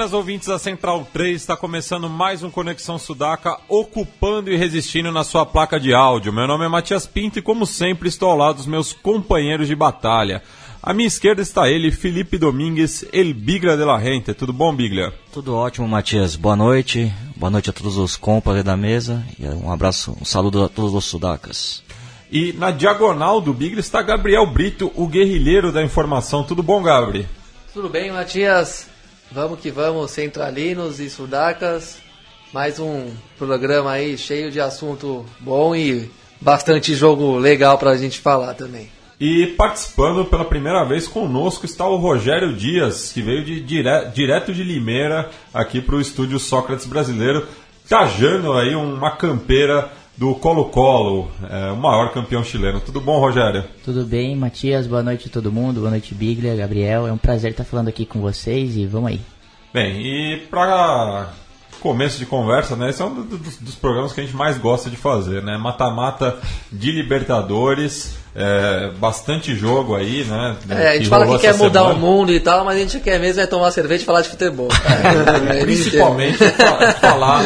Buenas ouvintes da Central 3, está começando mais um Conexão Sudaca, ocupando e resistindo na sua placa de áudio. Meu nome é Matias Pinto e, como sempre, estou ao lado dos meus companheiros de batalha. À minha esquerda está ele, Felipe Domingues, El Biglia de la Rente. Tudo bom, Biglia? Tudo ótimo, Matias. Boa noite. Boa noite a todos os compas da mesa. E um abraço, um saludo a todos os sudacas. E na diagonal do Biglia está Gabriel Brito, o guerrilheiro da informação. Tudo bom, Gabriel? Tudo bem, Matias? Vamos que vamos, centralinos e sudacas. Mais um programa aí cheio de assunto bom e bastante jogo legal pra gente falar também. E participando pela primeira vez conosco está o Rogério Dias, que veio de dire... direto de Limeira aqui para o estúdio Sócrates Brasileiro, trajando aí uma campeira do Colo-Colo, é, o maior campeão chileno. Tudo bom, Rogério? Tudo bem, Matias. Boa noite a todo mundo. Boa noite, Biglia, Gabriel. É um prazer estar falando aqui com vocês e vamos aí. Bem, e para começo de conversa, né? Esse é um dos, dos, programas que a gente mais gosta de fazer, né? Mata-mata de Libertadores, é, bastante jogo aí, né? É, a gente fala que quer mudar semana. o mundo e tal, mas a gente quer mesmo é tomar cerveja e falar de futebol. Principalmente falar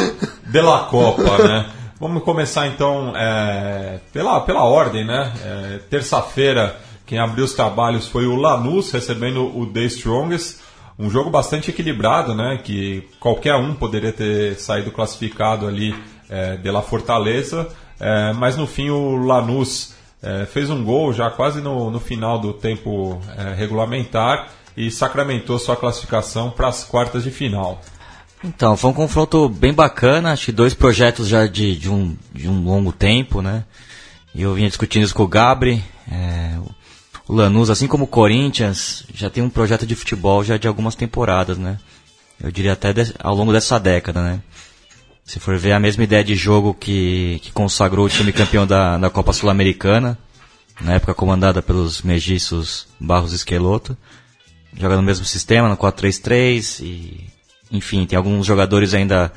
pela Copa, né? Vamos começar então é, pela, pela ordem, né? É, Terça-feira, quem abriu os trabalhos foi o Lanús, recebendo o The Strongest. Um jogo bastante equilibrado, né? Que qualquer um poderia ter saído classificado ali é, de La Fortaleza, é, mas no fim o Lanús é, fez um gol já quase no, no final do tempo é, regulamentar e sacramentou sua classificação para as quartas de final. Então, foi um confronto bem bacana, acho que dois projetos já de, de, um, de um longo tempo, né? E eu vinha discutindo isso com o Gabri. É, o Lanús, assim como o Corinthians, já tem um projeto de futebol já de algumas temporadas, né? Eu diria até de, ao longo dessa década, né? Se for ver a mesma ideia de jogo que, que consagrou o time campeão da, da Copa Sul-Americana, na época comandada pelos megiços Barros Esqueloto, joga no mesmo sistema, no 4-3-3 e enfim, tem alguns jogadores ainda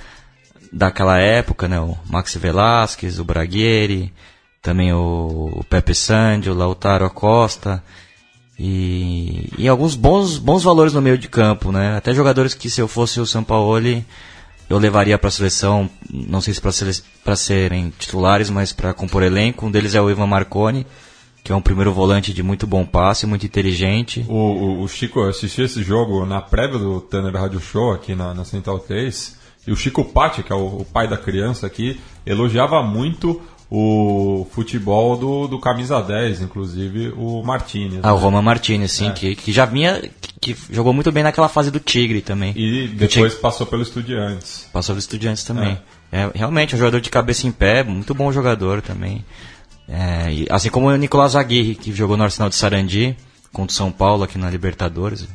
daquela época, né? O Max Velasquez, o Braguieri, também o, Pepe Sandy, o Lautaro Acosta. E, e alguns bons, bons valores no meio de campo, né? Até jogadores que se eu fosse o São Paulo eu levaria para a seleção, não sei se para serem titulares, mas para compor elenco. Um deles é o Ivan Marconi, que é um primeiro volante de muito bom passe, muito inteligente. O, o, o Chico assistiu esse jogo na prévia do Tanner Radio Show aqui na, na Central 3, e o Chico Patti, que é o, o pai da criança aqui, elogiava muito o futebol do, do camisa 10, inclusive o Martinez. Ah, né? o Roman Martinez, sim, é. que, que já vinha, que, que, jogou muito bem naquela fase do Tigre também. E depois tigre... passou pelo Estudiantes. Passou pelo Estudiantes também. É. é. realmente, um jogador de cabeça em pé, muito bom jogador também. É, assim como o Nicolás Aguirre, que jogou no Arsenal de Sarandi, contra o São Paulo aqui na Libertadores,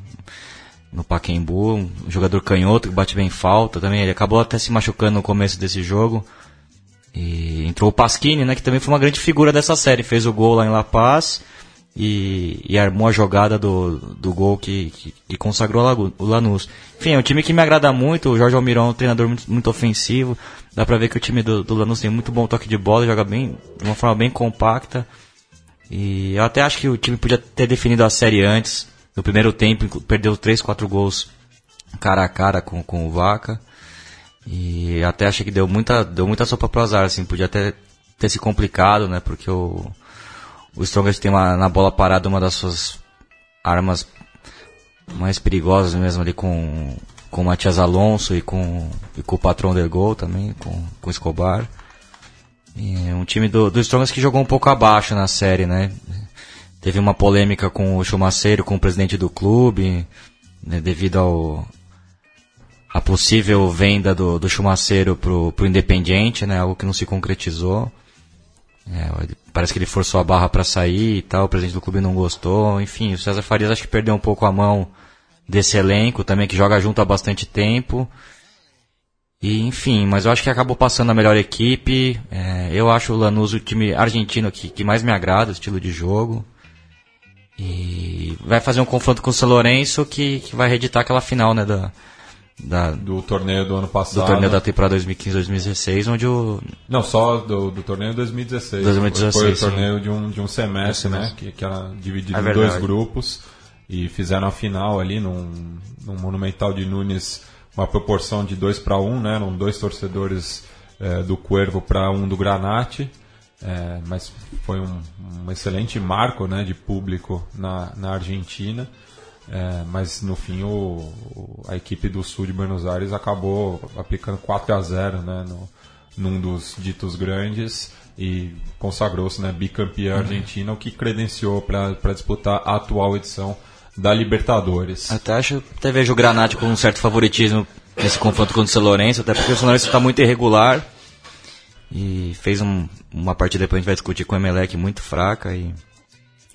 no Pacaembu, um jogador canhoto que bate bem falta também. Ele acabou até se machucando no começo desse jogo. E entrou o Pasquini, né, que também foi uma grande figura dessa série. Fez o gol lá em La Paz e, e armou a jogada do, do gol que, que, que consagrou o Lanús. Enfim, é um time que me agrada muito. O Jorge Almirão é um treinador muito, muito ofensivo. Dá pra ver que o time do, do Lanús tem muito bom toque de bola, joga bem, de uma forma bem compacta. E eu até acho que o time podia ter definido a série antes. No primeiro tempo, perdeu 3, 4 gols cara a cara com, com o Vaca. E até achei que deu muita, deu muita sopa pro azar, assim, podia até ter se complicado, né? Porque o, o Strongest tem uma, na bola parada uma das suas armas mais perigosas mesmo ali com, com o Matias Alonso e com, e com o patrão del gol também, com, com o Escobar. E um time do, do Strongest que jogou um pouco abaixo na série, né? Teve uma polêmica com o Chumaceiro, com o presidente do clube, né, devido ao a possível venda do, do Chumaceiro pro, pro Independiente, né? Algo que não se concretizou. É, parece que ele forçou a barra para sair e tal, o presidente do clube não gostou. Enfim, o César Farias acho que perdeu um pouco a mão desse elenco também, que joga junto há bastante tempo. E, enfim, mas eu acho que acabou passando a melhor equipe. É, eu acho o Lanús o time argentino que, que mais me agrada, o estilo de jogo. E vai fazer um confronto com o São Lourenço que, que vai reeditar aquela final, né, da, da, do torneio do ano passado. do torneio da temporada 2015-2016, onde o... Não, só do, do torneio 2016. 2016, Foi o sim. torneio de um, de um semestre, Um né? Que, que era dividido É em verdade. dois grupos. E fizeram a final ali num, num Monumental de Nunes, uma proporção de 2 para 1, né? Eram dois torcedores eh, do Cuervo para um do Granate. Eh, mas foi um, um excelente marco né, de público na, na Argentina. É, mas no fim o, o- a equipe do sul de Buenos Aires acabou aplicando 4 a 0 né, no, num dos ditos grandes e consagrou-se né, bicampeã argentina, o que credenciou para disputar a atual edição da Libertadores. Até acho até vejo o Granate com um certo favoritismo nesse confronto contra o São Lourenço, até porque o São Lourenço está muito irregular e fez um- uma partida depois a gente vai discutir com o Emelec muito fraca e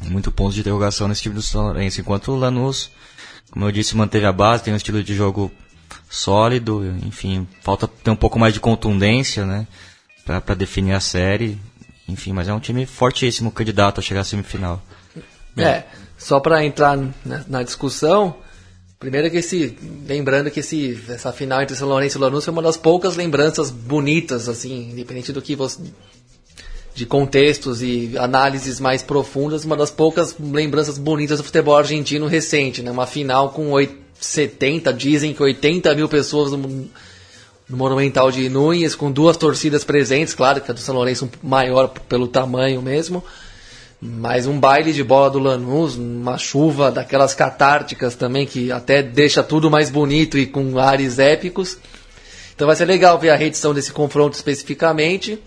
muito pontos de interrogação nesse time do São Lourenço, enquanto o Lanús, como eu disse, manteve a base, tem um estilo de jogo sólido, enfim, falta ter um pouco mais de contundência, né, para definir a série, enfim, mas é um time fortíssimo candidato a chegar à semifinal. É, só para entrar na, na discussão, primeiro que esse, lembrando que esse, essa final entre São Lourenço e Lanús foi uma das poucas lembranças bonitas, assim, independente do que você, de contextos e análises mais profundas, uma das poucas lembranças bonitas do futebol argentino recente, né? Uma final com oit- 70, dizem que 80 mil pessoas no, no Monumental de Núñez, com duas torcidas presentes, claro que a do São Lourenço maior pelo tamanho mesmo, mas um baile de bola do Lanús, uma chuva daquelas catárticas também, que até deixa tudo mais bonito e com ares épicos. Então vai ser legal ver a reedição desse confronto especificamente.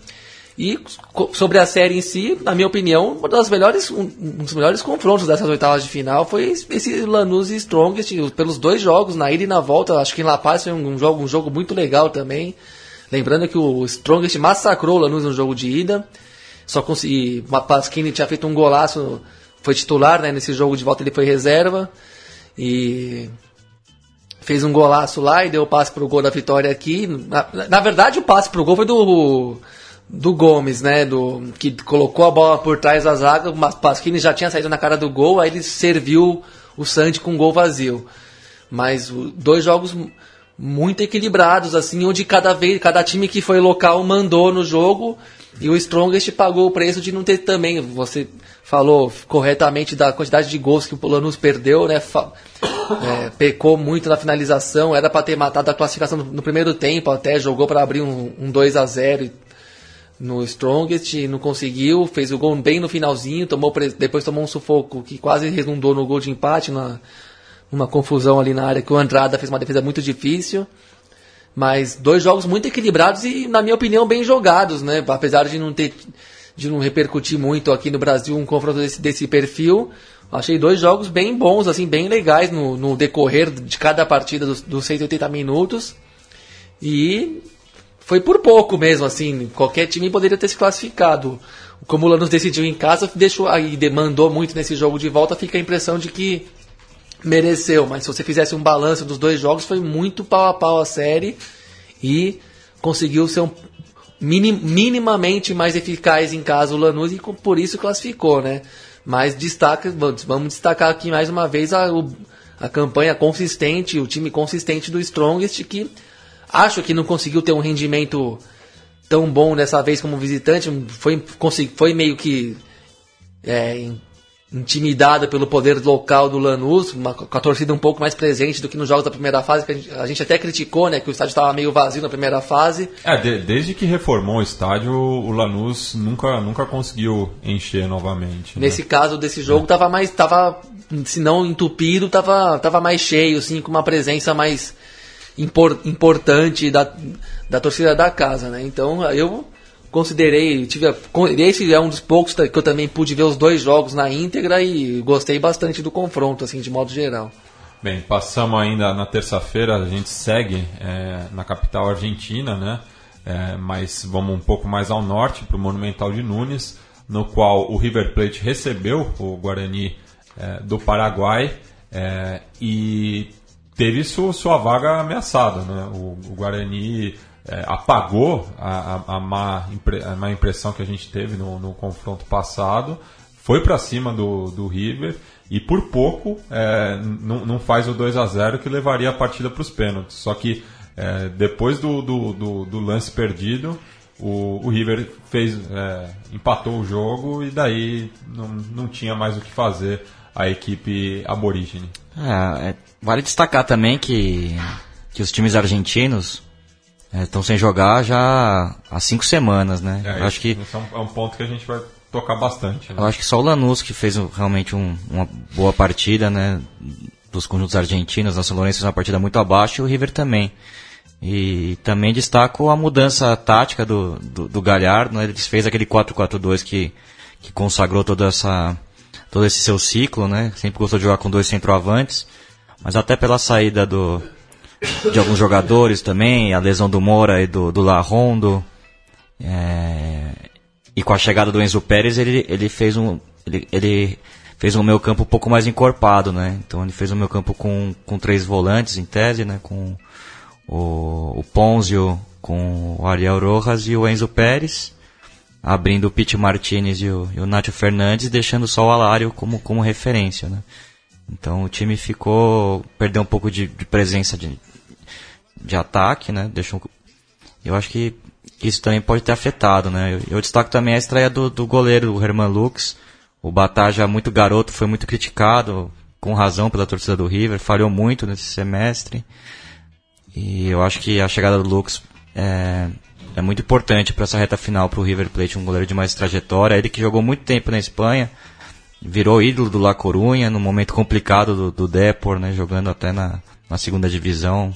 E sobre a série em si, na minha opinião, uma das melhores, um dos melhores confrontos dessas oitavas de final foi esse Lanús e Strongest, pelos dois jogos, na ida e na volta. Acho que em La Paz foi um, jogo, um jogo muito legal também. Lembrando que o Strongest massacrou o Lanús no jogo de ida. Só consegui. O Pasquini tinha feito um golaço, foi titular, né? Nesse jogo de volta ele foi reserva. E fez um golaço lá e deu o passe pro gol da vitória aqui. Na, na verdade, o passe pro gol foi do do Gomes, né? Do que colocou a bola por trás da zaga. O Pasquini já tinha saído na cara do gol, aí ele serviu o Santi com um gol vazio. Mas o- dois jogos mu- muito equilibrados, assim, onde cada vez, cada time que foi local mandou no jogo e o Strongest pagou o preço de não ter também. Você falou corretamente da quantidade de gols que o Lanús perdeu, né? É, pecou muito na finalização, era para ter matado a classificação no, primeiro tempo, até jogou para abrir um, um 2 a 0 e- no Strongest, não conseguiu, fez o gol bem no finalzinho, tomou depois tomou um sufoco que quase redundou no gol de empate, na, numa confusão ali na área que o Andrada fez uma defesa muito difícil. Mas dois jogos muito equilibrados e, na minha opinião, bem jogados, né? Apesar de não ter de não repercutir muito aqui no Brasil um confronto desse, desse perfil, achei dois jogos bem bons, assim, bem legais no, no decorrer de cada partida dos, dos 180 minutos. E foi por pouco mesmo, assim. Qualquer time poderia ter se classificado. Como o Lanús decidiu em casa, deixou aí demandou muito nesse jogo de volta, fica a impressão de que mereceu. Mas se você fizesse um balanço dos dois jogos, foi muito pau a pau a série e conseguiu ser um mini- minimamente mais eficaz em casa o Lanús e por isso classificou, né? Mas destaca, vamos destacar aqui mais uma vez a, a campanha consistente, o time consistente do Strongest que acho que não conseguiu ter um rendimento tão bom dessa vez como visitante, foi, foi meio que é, in- intimidada pelo poder local do Lanús, uma- com a torcida um pouco mais presente do que nos jogos da primeira fase, que a gente, a gente até criticou, né, que o estádio estava meio vazio na primeira fase. É, de- desde que reformou o estádio, o Lanús nunca, nunca conseguiu encher novamente. né? Nesse caso desse jogo tava mais, tava, se não entupido, tava, tava mais cheio, assim, com uma presença mais impor- importante da, da torcida da casa, né? Então eu considerei, tive esse é um dos poucos que eu também pude ver os dois jogos na íntegra e gostei bastante do confronto, assim, de modo geral. Bem, passamos ainda na terça-feira, a gente segue é, na capital argentina, né? É, mas vamos um pouco mais ao norte, para o Monumental de Nunes, no qual o River Plate recebeu o Guarani é, do Paraguai É, e teve su, sua vaga ameaçada. Né? O, o Guarani é, apagou a, a, a, má impre, a, má impressão que a gente teve no, no confronto passado, foi para cima do, do River e por pouco é, não, faz o 2 a 0 que levaria a partida para os pênaltis. Só que é, depois do, do, do, do, lance perdido, o, o River fez, é, empatou o jogo e daí não, não tinha mais o que fazer a equipe aborígene. É, é, vale destacar também que, que os times argentinos estão é, sem jogar já há cinco semanas, né? É, acho que é um, é um, ponto que a gente vai tocar bastante. Né? Eu acho que só o Lanús que fez realmente um, uma boa partida, né? Dos conjuntos argentinos, a São Lourenço fez uma partida muito abaixo e o River também. E também destaco a mudança tática do, do, do Galhardo, né? Ele fez aquele 4-4-2 que, que consagrou toda essa, todo esse seu ciclo, né? Sempre gostou de jogar com dois centroavantes, mas até pela saída do, de alguns jogadores também, a lesão do Moura e do, do Larrondo, é, e com a chegada do Enzo Pérez, ele, ele fez um. Ele, ele fez um meio campo um pouco mais encorpado, né? Então ele fez um meio campo com, com três volantes em tese, né? Com o, o Ponzio, com o Ariel Rojas e o Enzo Pérez, abrindo o Pete Martinez e o, e o Nacho Fernandes, deixando só o Alário como, como referência, né? Então o time ficou. perdeu um pouco de, de presença de, de ataque, né? Deixou, eu acho que isso também pode ter afetado, né? Eu, eu destaco também a estreia do, do goleiro, o Herman Lux. O Bataja, muito garoto, foi muito criticado, com razão pela torcida do River, falhou muito nesse semestre. E eu acho que a chegada do Lux é, é muito importante para essa reta final para o River Plate, um goleiro de mais trajetória. Ele que jogou muito tempo na Espanha, virou ídolo do La Corunha, no momento complicado do, do Depor, né, jogando até na, na segunda divisão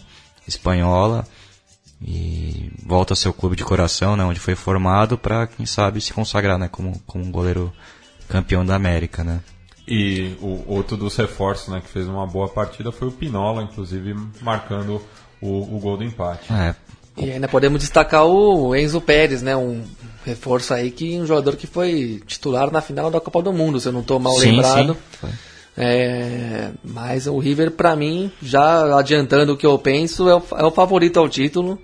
espanhola e volta ao seu clube de coração, né, onde foi formado, para quem sabe se consagrar, né, como, como um goleiro campeão da América, né. E o outro dos reforços, né, que fez uma boa partida foi o Pinola, inclusive marcando o, o gol do empate. É. E ainda podemos destacar o Enzo Pérez, né, um reforço aí que um jogador que foi titular na final da Copa do Mundo, se eu não estou mal sim, lembrado. Sim. É, mas o River, para mim, já adiantando o que eu penso, é o, é o, favorito ao título.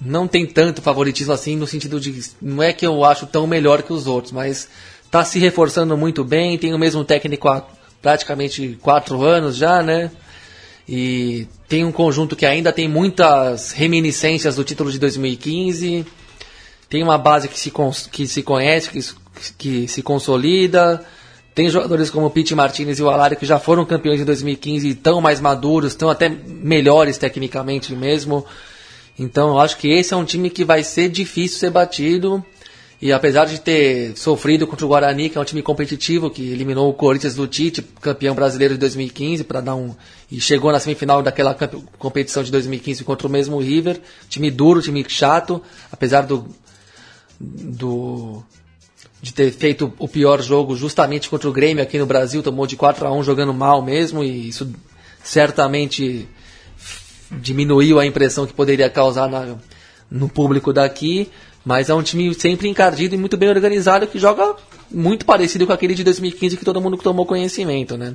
Não tem tanto favoritismo assim, no sentido de. Não é que eu acho tão melhor que os outros, mas tá se reforçando muito bem. Tem o mesmo técnico há praticamente quatro anos já, né? E tem um conjunto que ainda tem muitas reminiscências do título de 2015. Tem uma base que se, que se conhece, que, que se consolida tem jogadores como o Pete Martinez e o Alário que já foram campeões em 2015 e estão mais maduros, estão até melhores tecnicamente mesmo. Então eu acho que esse é um time que vai ser difícil ser batido. E apesar de ter sofrido contra o Guarani, que é um time competitivo, que eliminou o Corinthians do Tite, campeão brasileiro de 2015, para dar um e chegou na semifinal daquela competição de 2015 contra o mesmo River, time duro, time chato, apesar do do de ter feito o pior jogo justamente contra o Grêmio aqui no Brasil, tomou de 4 a 1 jogando mal mesmo, e isso certamente diminuiu a impressão que poderia causar na, no público daqui, mas é um time sempre encardido e muito bem organizado que joga muito parecido com aquele de 2015 que todo mundo tomou conhecimento, né?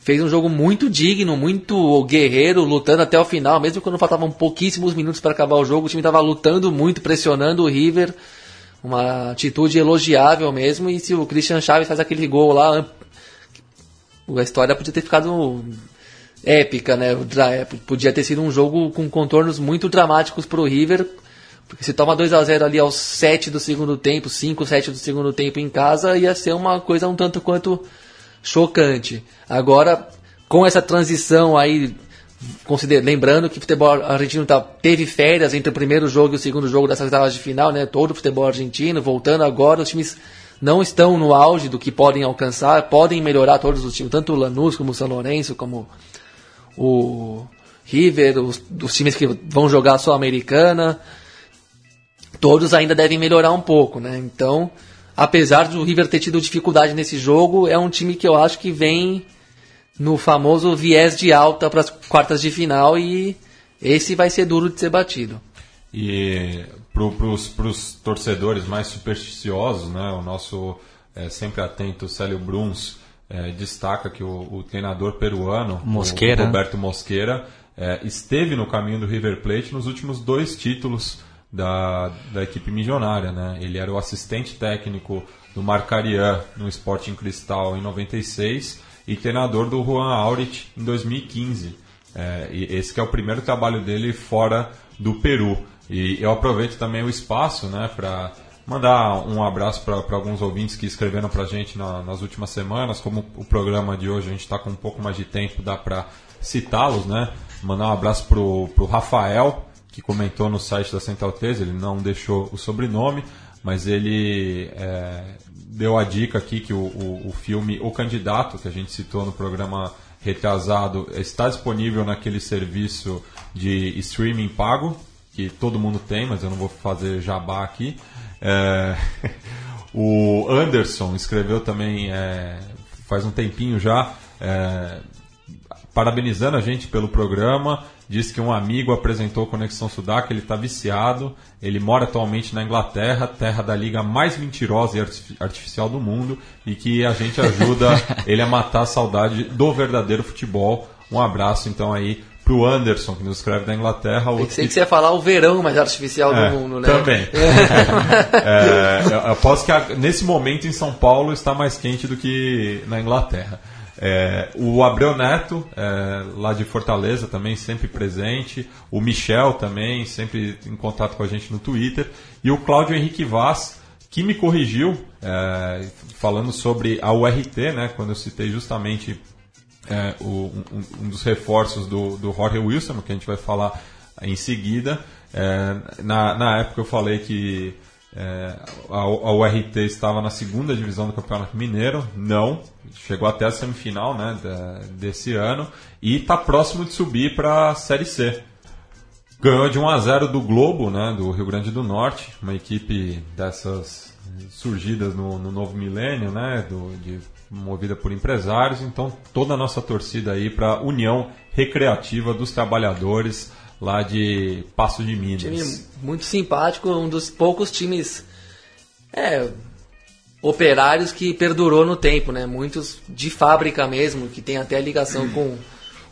Fez um jogo muito digno, muito guerreiro, lutando até o final, mesmo quando faltavam pouquíssimos minutos para acabar o jogo, o time estava lutando muito, pressionando o River uma atitude elogiável mesmo. E se o Christian Chaves faz aquele gol lá, a história podia ter ficado épica, né? Podia ter sido um jogo com contornos muito dramáticos para o River. Porque se toma 2 a 0 ali aos 7 do segundo tempo, 5, 7 do segundo tempo em casa, ia ser uma coisa um tanto quanto chocante. Agora, com essa transição aí lembrando que o futebol argentino tá, teve férias entre o primeiro jogo e o segundo jogo dessas etapas de final, né? Todo o futebol argentino voltando agora, os times não estão no auge do que podem alcançar, podem melhorar todos os times, tanto o Lanús como o São Lourenço, como o River, os, os times que vão jogar a Sul-Americana, todos ainda devem melhorar um pouco, né? Então, apesar do River ter tido dificuldade nesse jogo, é um time que eu acho que vem no famoso viés de alta para as quartas de final e esse vai ser duro de ser batido. E para os torcedores mais supersticiosos, né, o nosso é, sempre atento Célio Bruns é, destaca que o, o treinador peruano, Mosqueira. o Roberto Mosqueira, é, esteve no caminho do River Plate nos últimos dois títulos da, da equipe milionária. Né? Ele era o assistente técnico do Marcarian no Sporting Cristal em 96 e treinador do Juan Aurich em 2015. É, esse é o primeiro trabalho dele fora do Peru. E eu aproveito também o espaço né, para mandar um abraço para alguns ouvintes que escreveram para a gente na, nas últimas semanas. Como o programa de hoje a gente está com um pouco mais de tempo, dá para citá-los. Né? Mandar um abraço para o Rafael, que comentou no site da Central 13, ele não deixou o sobrenome, mas ele é, deu a dica aqui que o, o, o, filme O Candidato, que a gente citou no programa retrasado, está disponível naquele serviço de streaming pago, que todo mundo tem, mas eu não vou fazer jabá aqui. É, o Anderson escreveu também é, faz um tempinho já, é, parabenizando a gente pelo programa. Disse que um amigo apresentou Conexão Sudaca, ele está viciado. Ele mora atualmente na Inglaterra, terra da liga mais mentirosa e artificial do mundo, e que a gente ajuda ele a matar a saudade do verdadeiro futebol. Um abraço então aí pro Anderson, que nos escreve da Inglaterra. Eu sei que você ia falar o verão mais artificial é, do mundo, né? Também. é, eu aposto que nesse momento em São Paulo está mais quente do que na Inglaterra. É, o Abreu Neto, é, lá de Fortaleza, também sempre presente. O Michel também, sempre em contato com a gente no Twitter. E o Cláudio Henrique Vaz, que me corrigiu, é, falando sobre a URT, né, quando eu citei justamente é, o, um, um, dos reforços do, do Jorge Wilson, que a gente vai falar em seguida. É, na, na época eu falei que é, a, a URT estava na segunda divisão do Campeonato Mineiro, não, chegou até a semifinal né, desse ano e está próximo de subir para a Série C. Ganhou de 1 a 0 do Globo, né, do Rio Grande do Norte, uma equipe dessas surgidas no, no novo milênio, né, do, de movida por empresários. Então, toda a nossa torcida aí para a União Recreativa dos Trabalhadores lá de Passo de Minas. Time muito simpático, um dos poucos times é, operários que perdurou no tempo, né? Muitos de fábrica mesmo, que tem até ligação com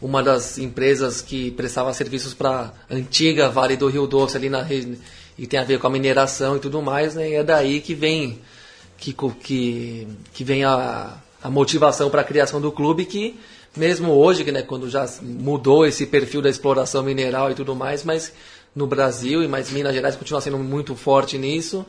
uma das empresas que prestava serviços para antiga Vale do Rio Doce ali na e tem a ver com a mineração e tudo mais, né? E é daí que vem que, que, que vem a, a motivação para a criação do clube que mesmo hoje, né, quando já mudou esse perfil da exploração mineral e tudo mais, mas no Brasil e mais Minas Gerais continua sendo muito forte nisso.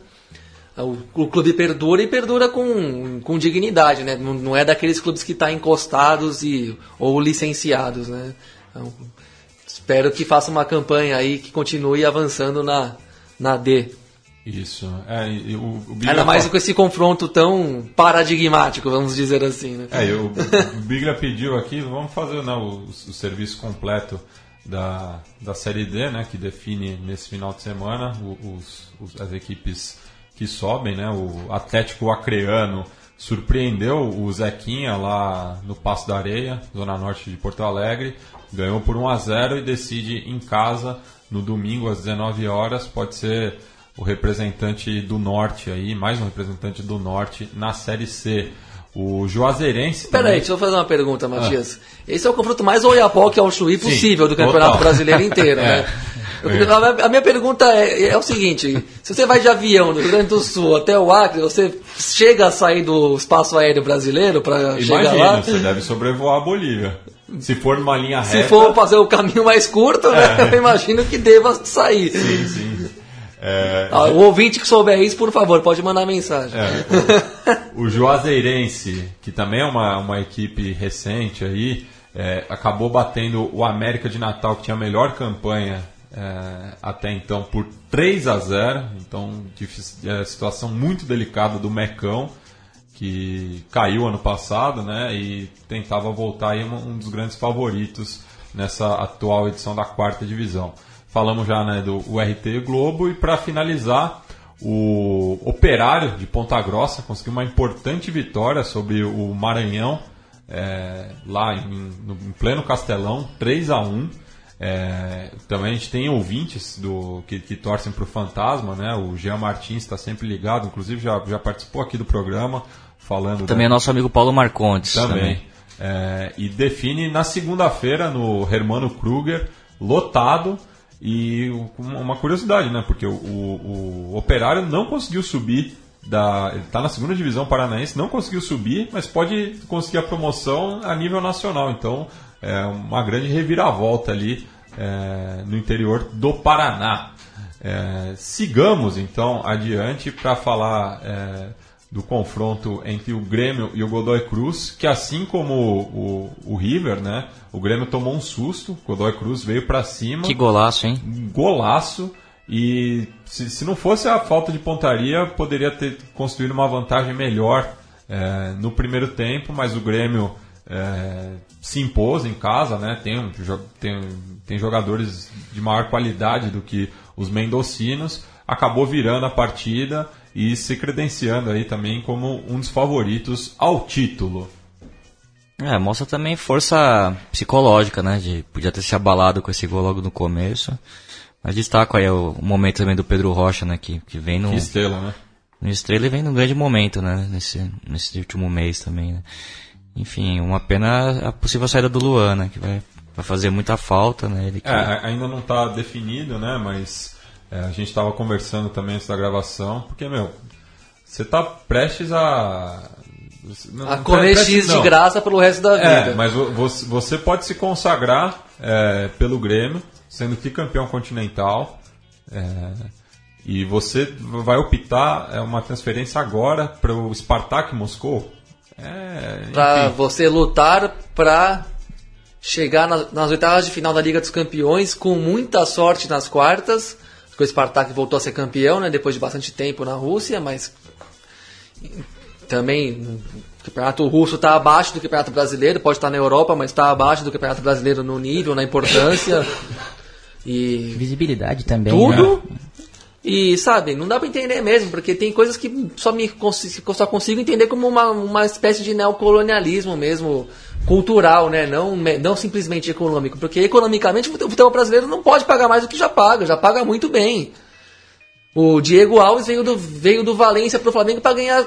O, o clube perdura e perdura com, com dignidade, né? Não, não é daqueles clubes que estão tá encostados e, ou licenciados, né? Então, espero que faça uma campanha aí que continue avançando na, na D. Isso. É, e, o, o Ainda mais com esse confronto tão paradigmático, vamos dizer assim. Né? É, o, o Biglia pediu aqui, vamos fazer né, o, o, serviço completo da, da Série D, né, que define nesse final de semana os, os, as equipes que sobem. Né, o Atlético Acreano surpreendeu o Zequinha lá no Passo da Areia, zona norte de Porto Alegre, ganhou por 1 a 0 e decide em casa no domingo às 19 horas, pode ser o representante do Norte aí, mais um representante do Norte na Série C. O Juazeirense. Peraí, também... deixa eu fazer uma pergunta, Matias. Ah. Esse é o confronto mais Oiapoque ao Chuí possível do Campeonato total. Brasileiro inteiro, é. né? Eu, a minha pergunta é, é, o seguinte: se você vai de avião do Rio Grande do Sul até o Acre, você chega a sair do espaço aéreo brasileiro para chegar lá? você deve sobrevoar a Bolívia. Se for numa linha reta. Se for fazer o caminho mais curto, né, é. eu imagino que deva sair. Sim, sim. É, ah, o ouvinte que souber isso, por favor, pode mandar mensagem. É, o, o Juazeirense, que também é uma, uma equipe recente aí, é, acabou batendo o América de Natal, que tinha a melhor campanha é, até então, por 3 a 0 Então, é, situação muito delicada do Mecão, que caiu ano passado né, e tentava voltar aí um, um dos grandes favoritos nessa atual edição da quarta divisão. Falamos já né, do URT Globo e para finalizar, o Operário de Ponta Grossa conseguiu uma importante vitória sobre o Maranhão, é, lá em, no, em, pleno Castelão, 3 a 1 é, Também a gente tem ouvintes do, que, que torcem para o Fantasma, né? o Jean Martins está sempre ligado, inclusive já, já participou aqui do programa, falando. Também da... é nosso amigo Paulo Marcontes. Também. também. É, e define na segunda-feira no Hermano Kruger, lotado. E uma curiosidade, né? Porque o, o, o Operário não conseguiu subir da. Ele está na segunda divisão paranaense, não conseguiu subir, mas pode conseguir a promoção a nível nacional. Então é uma grande reviravolta ali é, no interior do Paraná. É, sigamos então adiante para falar é, do confronto entre o Grêmio e o Godoy Cruz, que assim como o, o, o River, né, o Grêmio tomou um susto, o Godoy Cruz veio para cima. Que golaço, hein? Golaço. E se, se não fosse a falta de pontaria, poderia ter construído uma vantagem melhor é, no primeiro tempo, mas o Grêmio é, se impôs em casa, né? Tem, tem, tem jogadores de maior qualidade do que os mendocinos, acabou virando a partida e se credenciando aí também como um dos favoritos ao título. É, mostra também força psicológica, né? De, podia ter se abalado com esse gol logo no começo. Mas destaco aí o, momento também do Pedro Rocha, né? Que, que vem no. Que estrela, né? No estrela e vem num grande momento, né? Nesse, nesse último mês também, né? Enfim, uma pena a possível saída do Luan, né? Que vai, vai fazer muita falta, né? Ele que... é, ainda não está definido, né? Mas é, a gente estava conversando também antes da gravação, porque, meu, você está prestes a. Não, a comer X de graça pelo resto da é, vida. É, mas você pode se consagrar é, pelo Grêmio, sendo que campeão continental. É, e você vai optar é, uma transferência agora para o Spartak Moscou. É, para você lutar para chegar nas, nas oitavas de final da Liga dos Campeões com muita sorte nas quartas porque o Spartak voltou a ser campeão, né, depois de bastante tempo na Rússia, mas também o campeonato russo está abaixo do campeonato brasileiro, pode estar na Europa, mas está abaixo do campeonato brasileiro no nível, na importância. e visibilidade também. Tudo. Né? E sabe, não dá para entender mesmo, porque tem coisas que só me só consigo entender como uma, uma espécie de neocolonialismo mesmo, cultural, né? Não, não simplesmente econômico. Porque economicamente o futebol brasileiro não pode pagar mais do que já paga, já paga muito bem. O Diego Alves veio do, veio do Valência pro Flamengo para ganhar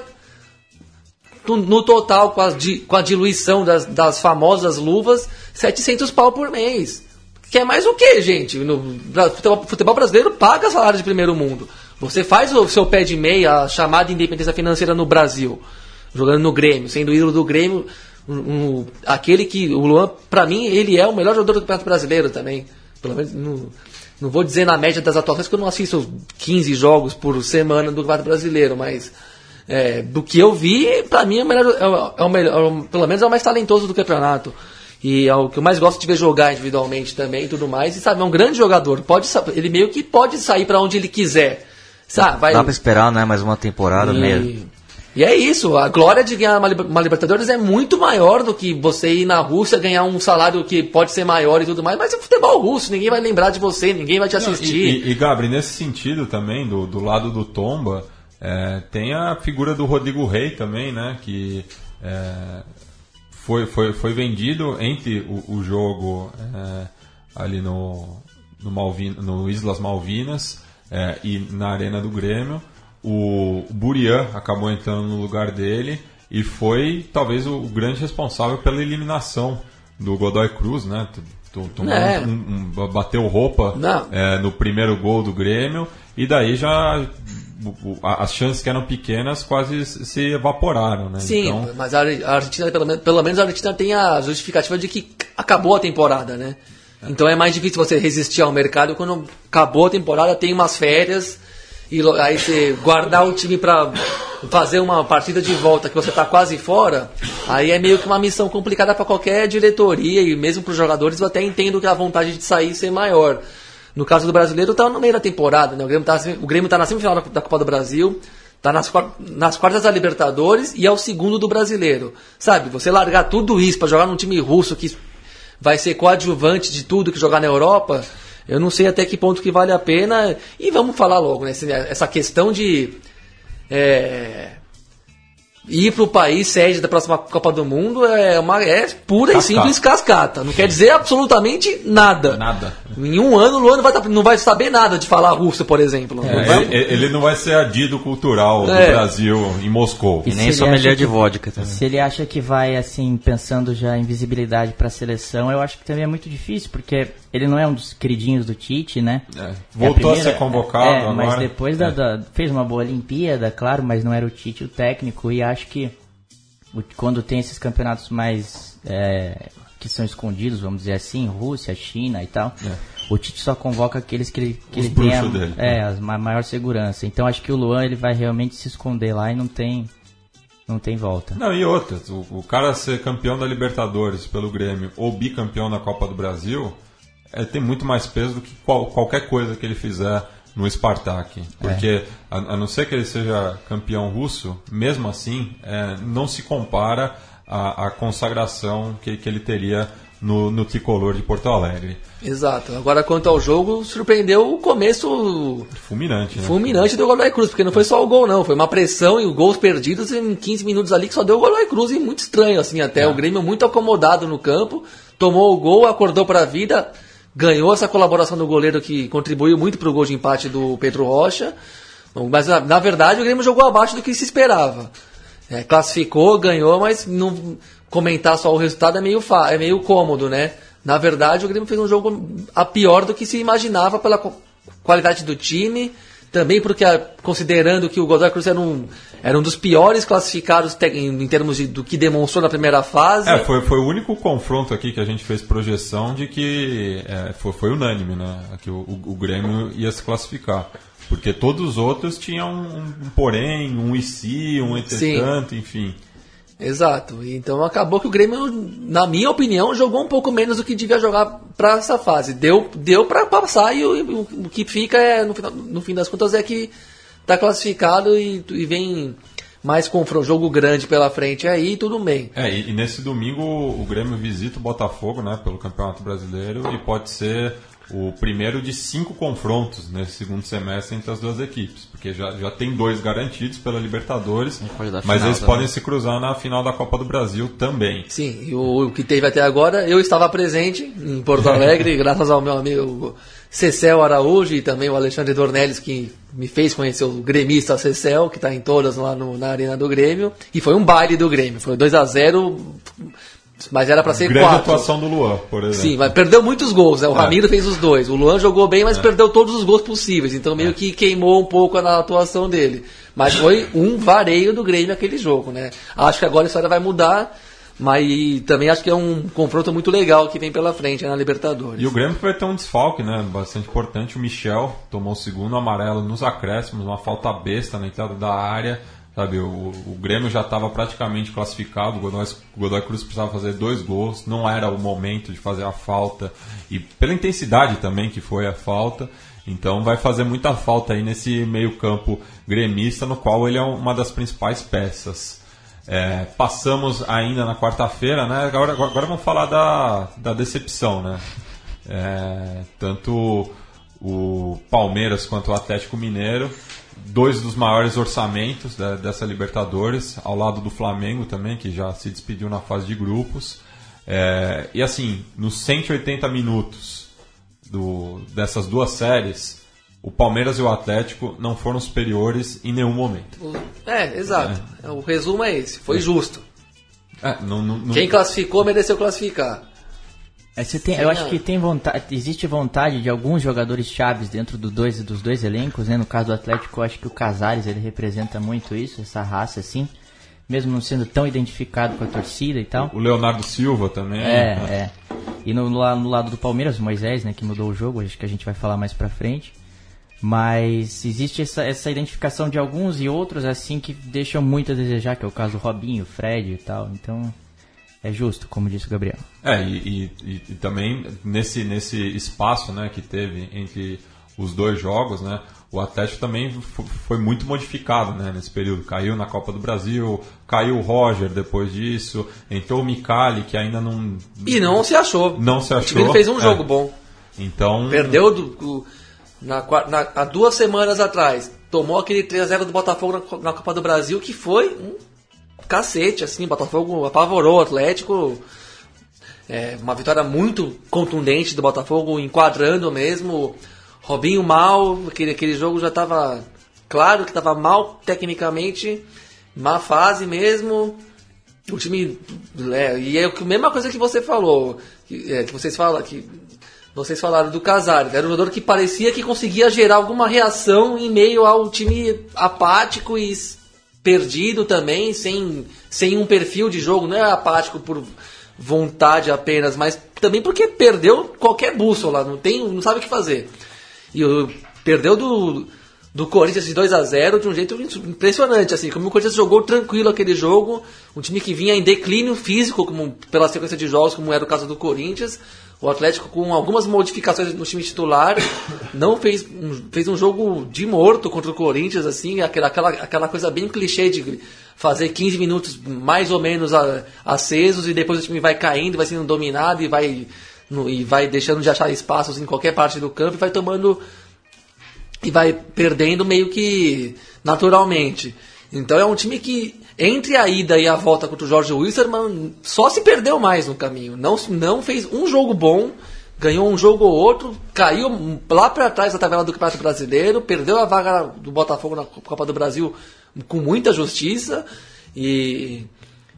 no, total, com a, com a diluição das, das famosas luvas, 700 pau por mês. Quer mais o que, gente? No futebol, futebol, brasileiro paga salário de primeiro mundo. Você faz o seu pé de meia, a chamada independência financeira no Brasil, jogando no Grêmio, sendo ídolo do Grêmio, um, um, aquele que o Luan, para mim, ele é o melhor jogador do Campeonato Brasileiro também. Pelo menos no, não vou dizer na média das atuações, porque eu não assisto 15 jogos por semana do Campeonato Brasileiro, mas é, do que eu vi, para mim é o melhor, é o, é melhor, pelo menos é o mais talentoso do campeonato. E é o que eu mais gosto de ver jogar individualmente também e tudo mais. E sabe, é um grande jogador. Pode, ele meio que pode sair para onde ele quiser. Sabe, vai... Dá pra esperar, né? Mais uma temporada e... mesmo. E é isso, a glória de ganhar uma, uma, Libertadores é muito maior do que você ir na Rússia ganhar um salário que pode ser maior e tudo mais, mas é futebol russo, ninguém vai lembrar de você, ninguém vai te assistir. Não, e, e, e Gabri, nesse sentido também, do, do lado do Tomba, é, tem a figura do Rodrigo Rei também, né? Que é, foi, foi, foi vendido entre o, o jogo é, ali no, no, Malvin, no Islas Malvinas é, e na Arena do Grêmio. O Burian acabou entrando no lugar dele e foi talvez o grande responsável pela eliminação do Godoy Cruz, né? Tomou é. um, um, bateu roupa é, no primeiro gol do Grêmio e daí já as chances que eram pequenas quase se evaporaram, né? Sim, então... mas a Argentina, pelo menos, pelo menos a Argentina tem a justificativa de que acabou a temporada, né? Então é mais difícil você resistir ao mercado quando acabou a temporada, tem umas férias e aí você guardar o time para fazer uma partida de volta que você está quase fora, aí é meio que uma missão complicada para qualquer diretoria e mesmo para os jogadores. Eu até entendo que a vontade de sair ser maior. No caso do brasileiro, tá no meio da temporada, né? O Grêmio tá, Grêmio tá na semifinal da, Copa do Brasil, tá nas, nas quartas da Libertadores e é o segundo do brasileiro. Sabe, você largar tudo isso para jogar num time russo que vai ser coadjuvante de tudo que jogar na Europa, eu não sei até que ponto que vale a pena. E vamos falar logo, né? Essa questão de. É, ir para o país sede da próxima Copa do Mundo é, uma, é pura Cascata. e simples cascata. Não quer dizer absolutamente nada. Nada. Em um ano, o Luan não vai, tá- não vai saber nada de falar russo, por exemplo. Não vai- Ele, ele não vai ser adido cultural do É. Brasil em Moscou. E nem sommelier acha de que- vodka também. Se ele acha que vai, assim, pensando já em visibilidade para a seleção, eu acho que também é muito difícil, porque ele não é um dos queridinhos do Tite, né? É. É Voltou a, primeira- ser convocado é, agora. mas depois da, É. da- fez uma boa Olimpíada, claro, mas não era o Tite o técnico e acho que o- quando tem esses campeonatos mais é, que são escondidos, vamos dizer assim, Rússia, China e tal, o Tite só convoca aqueles que ele, que É. Os ele tem a, dele. é, a ma- maior segurança. Então acho que o Luan ele vai realmente se esconder lá e não tem não tem volta. Não, e outras. O, o cara ser campeão da Libertadores pelo Grêmio ou bicampeão da Copa do Brasil é, tem muito mais peso do que qual- qualquer coisa que ele fizer no Spartak. Porque, a, a não ser que ele seja campeão russo, mesmo assim, é, não se compara à, à consagração que, que ele teria no, no tricolor de Porto Alegre. Exato. Agora, quanto ao jogo, surpreendeu o começo Fulminante, né? fulminante do Godoy Cruz, porque não foi só o gol, não. Foi uma pressão e gols perdidos em 15 minutos ali que só deu o Godoy Cruz e muito estranho, assim, até. O Grêmio muito acomodado no campo, tomou o gol, acordou para a vida, ganhou essa colaboração do goleiro que contribuiu muito para o gol de empate do Pedro Rocha. Mas, na, verdade, o Grêmio jogou abaixo do que se esperava. É, classificou, ganhou, mas não comentar só o resultado é meio, é meio cômodo, né? Na verdade, o Grêmio fez um jogo a pior do que se imaginava pela qualidade do time, também porque a- considerando que o Godoy Cruz era um, era um dos piores classificados em, termos de, do que demonstrou na primeira fase. É, foi, foi o único confronto aqui que a gente fez projeção de que é, foi, foi unânime, né? Que o, o, o Grêmio ia se classificar. Porque todos os outros tinham um, um porém, um e se, um entretanto, enfim. Exato. Então acabou que o Grêmio, na minha opinião, jogou um pouco menos do que devia jogar para essa fase. Deu, deu para passar e o, o que fica é no, final- no fim das contas é que tá classificado e, e vem mais confronto, jogo grande pela frente aí, tudo bem. É, e, e nesse domingo o Grêmio visita o Botafogo, né, pelo Campeonato Brasileiro e pode ser o primeiro de cinco confrontos nesse segundo semestre entre as duas equipes, porque já, já tem dois garantidos pela Libertadores, mas final eles podem se cruzar na final da Copa do Brasil também. Sim, e o, o que teve até agora, eu estava presente em Porto Alegre, graças ao meu amigo Cecel Araújo e também o Alexandre Dornelles, que me fez conhecer o gremista Cecel, que está em todas lá no- na Arena do Grêmio. E foi um baile do Grêmio, foi 2 a 0 mas era para ser Grande 4. atuação do Luan, por exemplo. Sim, mas perdeu muitos gols, né? O É. Ramiro fez os dois. O Luan jogou bem, mas perdeu todos os gols possíveis. Então meio que queimou um pouco na atuação dele. Mas foi um vareio do Grêmio aquele jogo, né? Acho que agora a história vai mudar, mas também acho que é um confronto muito legal que vem pela frente né, na Libertadores. E o Grêmio vai ter um desfalque, né? Bastante importante. O Michel tomou o segundo amarelo nos acréscimos, uma falta besta na entrada da área. Sabe, o, o Grêmio já estava praticamente classificado, o Godoy, o Godoy Cruz precisava fazer dois gols, não era o momento de fazer a falta, e pela intensidade também que foi a falta, então vai fazer muita falta aí nesse meio-campo gremista, no qual ele é uma das principais peças. É, passamos ainda na quarta-feira, né? Agora, agora vamos falar da, da decepção, né? É, tanto o Palmeiras quanto o Atlético Mineiro, dois dos maiores orçamentos da- dessa Libertadores, ao lado do Flamengo também, que já se despediu na fase de grupos. É, e assim, nos 180 minutos do- dessas duas séries, o Palmeiras e o Atlético não foram superiores em nenhum momento. É, exato. O resumo é esse, foi justo. É, não- não- não- Quem classificou mereceu classificar. É, você tem, eu acho que tem vontade, existe vontade de alguns jogadores chaves dentro do dois, dos dois elencos, né? No caso do Atlético, eu acho que o Casares ele representa muito isso, essa raça assim, mesmo não sendo tão identificado com a torcida e tal. O Leonardo Silva também. É, né? é. E no, no lado do Palmeiras, o Moisés, né, que mudou o jogo, acho que a gente vai falar mais pra frente. Mas existe essa, essa identificação de alguns e outros, assim, que deixam muito a desejar, que é o caso do Robinho, Fred e tal. Então, é justo, como disse o Gabriel. É, e, e- e- também nesse, nesse espaço né, que teve entre os dois jogos, né, o Atlético também fo- foi muito modificado né, nesse período. Caiu na Copa do Brasil, caiu o Roger depois disso, entrou o Micali, que ainda não, E não se achou. não se O achou. time fez um É. jogo bom. Então, Perdeu do, do- na, na- há duas semanas atrás. Tomou aquele 3x0 do Botafogo na, na Copa do Brasil, que foi um cacete, assim, Botafogo apavorou o Atlético. É, uma vitória muito contundente do Botafogo, enquadrando mesmo. Robinho mal, aquele, aquele jogo já estava claro que estava mal tecnicamente, má fase mesmo. O time. É, e é a mesma coisa que você falou, que, é, que vocês falam, que vocês falaram do Casares. Era um jogador que parecia que conseguia gerar alguma reação em meio ao time apático e perdido também, sem, sem um perfil de jogo. Não é apático por vontade apenas, mas também porque perdeu qualquer bússola, não, tem, não sabe o que fazer. E o, perdeu do, do Corinthians de 2 a 0 de um jeito impressionante, assim, como o Corinthians jogou tranquilo aquele jogo, um time que vinha em declínio físico, como pela sequência de jogos, como era o caso do Corinthians. O Atlético, com algumas modificações no time titular, não fez um, fez um jogo de morto contra o Corinthians, assim, aquela, aquela, aquela coisa bem clichê de fazer 15 minutos mais ou menos acesos e depois o time vai caindo, vai sendo dominado e vai, no, e vai deixando de achar espaços em qualquer parte do campo e vai tomando e vai perdendo meio que naturalmente. Então é um time que, entre a ida e a volta contra o Jorge Wilstermann, só se perdeu mais no caminho. Não, não fez um jogo bom, ganhou um jogo ou outro, caiu lá para trás da tabela do Campeonato Brasileiro, perdeu a vaga do Botafogo na Copa do Brasil com muita justiça e,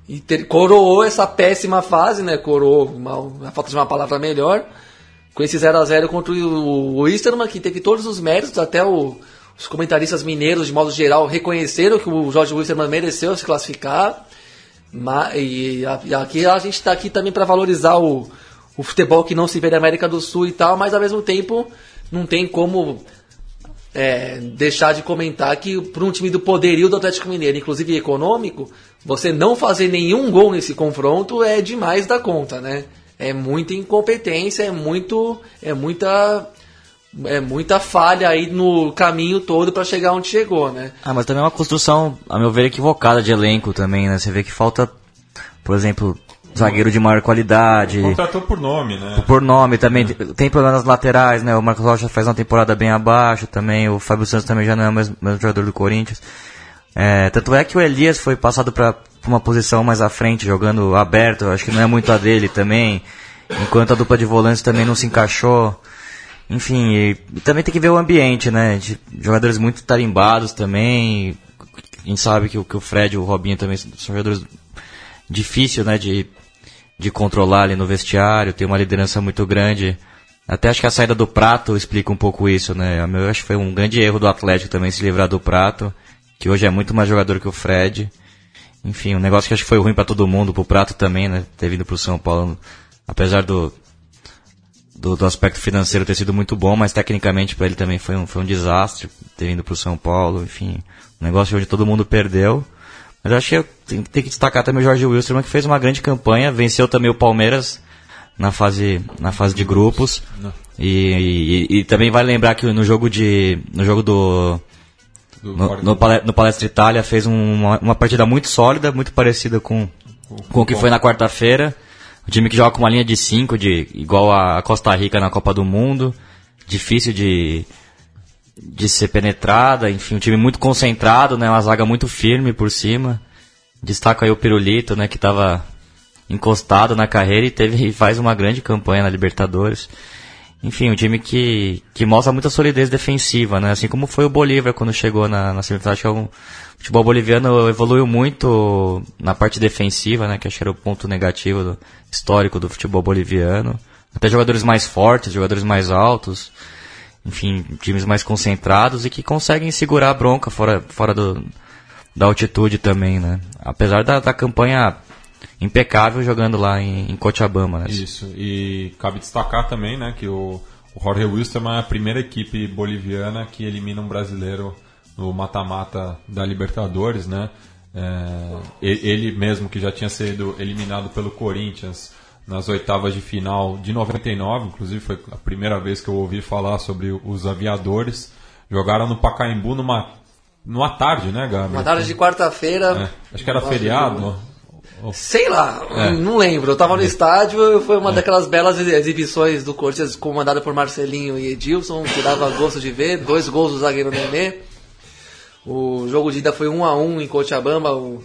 e ter, coroou essa péssima fase, né? Coroou, uma, a falta de uma palavra melhor com esse 0 a 0 contra o Wisterman, que teve todos os méritos, até o, os comentaristas mineiros, de modo geral, reconheceram que o Jorge Wisterman mereceu se classificar. Mas, e, e aqui a gente está aqui também para valorizar o, o futebol que não se vê na América do Sul e tal, mas ao mesmo tempo não tem como é, deixar de comentar que para um time do poderio do Atlético Mineiro, inclusive econômico, você não fazer nenhum gol nesse confronto é demais da conta, né? é muita incompetência, é muito é muita é muita falha aí no caminho todo para chegar onde chegou, né? Ah, mas também é uma construção, a meu ver, equivocada de elenco também, né? Você vê que falta, por exemplo, zagueiro de maior qualidade. Contratou por nome, né? Por nome também. Tem problemas laterais, né? O Marcos Rocha faz uma temporada bem abaixo também. O Fábio Santos também já não é o mesmo, mesmo jogador do Corinthians. É, tanto é que o Elias foi passado para uma posição mais à frente, jogando aberto, acho que não é muito a dele também. Enquanto a dupla de volantes também não se encaixou. Enfim, e, também tem que ver o ambiente, né? De jogadores muito tarimbados também. A gente sabe que, que o Fred e o Robinho também são jogadores difíceis, né? De, de controlar ali no vestiário, tem uma liderança muito grande. Até acho que a saída do Prato explica um pouco isso, né? Eu acho que foi um grande erro do Atlético também se livrar do Prato, que hoje é muito mais jogador que o Fred. Enfim, um negócio que acho que foi ruim para todo mundo, pro Prato também, né? Ter vindo pro São Paulo, apesar do, do, do aspecto financeiro ter sido muito bom, mas tecnicamente para ele também foi um, foi um desastre ter vindo pro São Paulo, enfim, um negócio onde todo mundo perdeu. Mas acho que tem, que destacar também o Jorge Wilson, que fez uma grande campanha, venceu também o Palmeiras na fase, na fase de grupos. E, e, e, também vai lembrar que no jogo de. no jogo do no, no, no, Palestra Itália fez uma, uma partida muito sólida, muito parecida com, com o que foi na quarta-feira. Um time que joga com uma linha de 5, de, igual a Costa Rica na Copa do Mundo. Difícil de, de ser penetrada, enfim, um time muito concentrado, né? Uma zaga muito firme por cima. Destaca aí o Pirulito, né? Que estava encostado na carreira e teve e faz uma grande campanha na Libertadores. Enfim, um time que, que mostra muita solidez defensiva, né? Assim como foi o Bolívar quando chegou na, na semifinal. Acho que é o futebol boliviano evoluiu muito na parte defensiva, né? Que acho que era o ponto negativo do, histórico do futebol boliviano. Até jogadores mais fortes, jogadores mais altos. Enfim, times mais concentrados e que conseguem segurar a bronca fora, fora do, da altitude também, né? Apesar da, da campanha impecável jogando lá em, em Cochabamba. Né? Isso, e cabe destacar também né, que o, o Jorge Wilstermann é a primeira equipe boliviana que elimina um brasileiro no mata-mata da Libertadores, né? É, ele mesmo que já tinha sido eliminado pelo Corinthians nas oitavas de final de 99, inclusive foi a primeira vez que eu ouvi falar sobre os aviadores. Jogaram no Pacaembu numa, numa tarde, né, Gabi? Uma tarde de quarta-feira. É, acho que era feriado. Sei lá, é. não lembro. Eu tava no estádio, foi uma é. daquelas belas exibições do Corinthians comandada por Marcelinho e Edilson, que dava gosto de ver. Dois gols do zagueiro Nenê. O jogo de ida foi 1 um a 1 um em Cochabamba, um,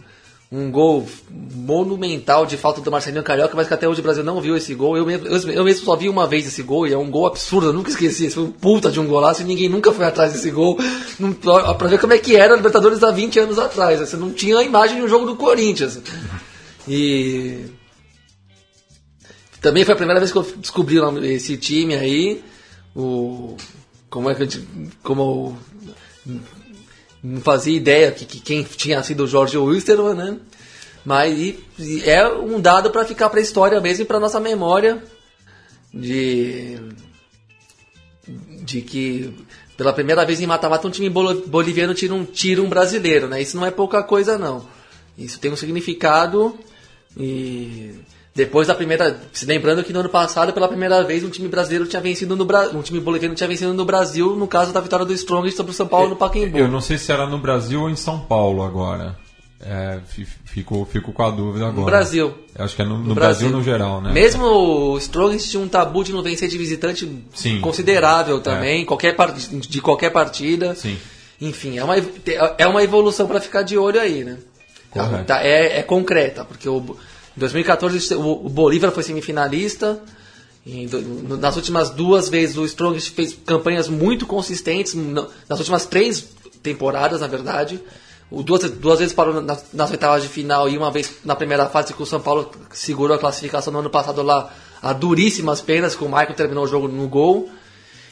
um gol monumental de falta do Marcelinho Carioca, mas que até hoje o Brasil não viu esse gol. Eu mesmo, eu, eu mesmo só vi uma vez esse gol e é um gol absurdo, eu nunca esqueci. Esse foi um puta de um golaço e ninguém nunca foi atrás desse gol. Não, pra ver como é que era a Libertadores há 20 anos atrás. Você não tinha a imagem de um jogo do Corinthians. E. Também foi a primeira vez que eu descobri esse time aí. O. Como é que gente. Como não fazia ideia que, que quem tinha sido o Jorge Wilstermann, né? Mas e, e é um dado para ficar para a história mesmo e para nossa memória de de que pela primeira vez em mata-mata um time boliviano tira um, tira um brasileiro, né? Isso não é pouca coisa não. Isso tem um significado e depois da primeira, se lembrando que no ano passado, pela primeira vez, um time brasileiro tinha vencido no Brasil, um time boliviano tinha vencido no Brasil, no caso da vitória do Strongest sobre o São Paulo no Pacaembu. Eu não sei se era no Brasil ou em São Paulo agora. É, fico, fico com a dúvida agora. No Brasil. Acho que é no, no, no Brasil. Brasil. no geral, né? Mesmo o Strongest tinha um tabu de não vencer de visitante Sim. considerável também, é. qualquer de qualquer partida. Sim. Enfim, é uma, é uma evolução para ficar de olho aí, né? Tá, é, é concreta, porque o em 2014 o Bolívar foi semifinalista. nas últimas duas vezes o Strongest fez campanhas muito consistentes, nas últimas três temporadas, na verdade. Duas, duas vezes parou nas, nas oitavas de final e uma vez na primeira fase que o São Paulo segurou a classificação no ano passado lá a duríssimas penas, que o Michael terminou o jogo no gol.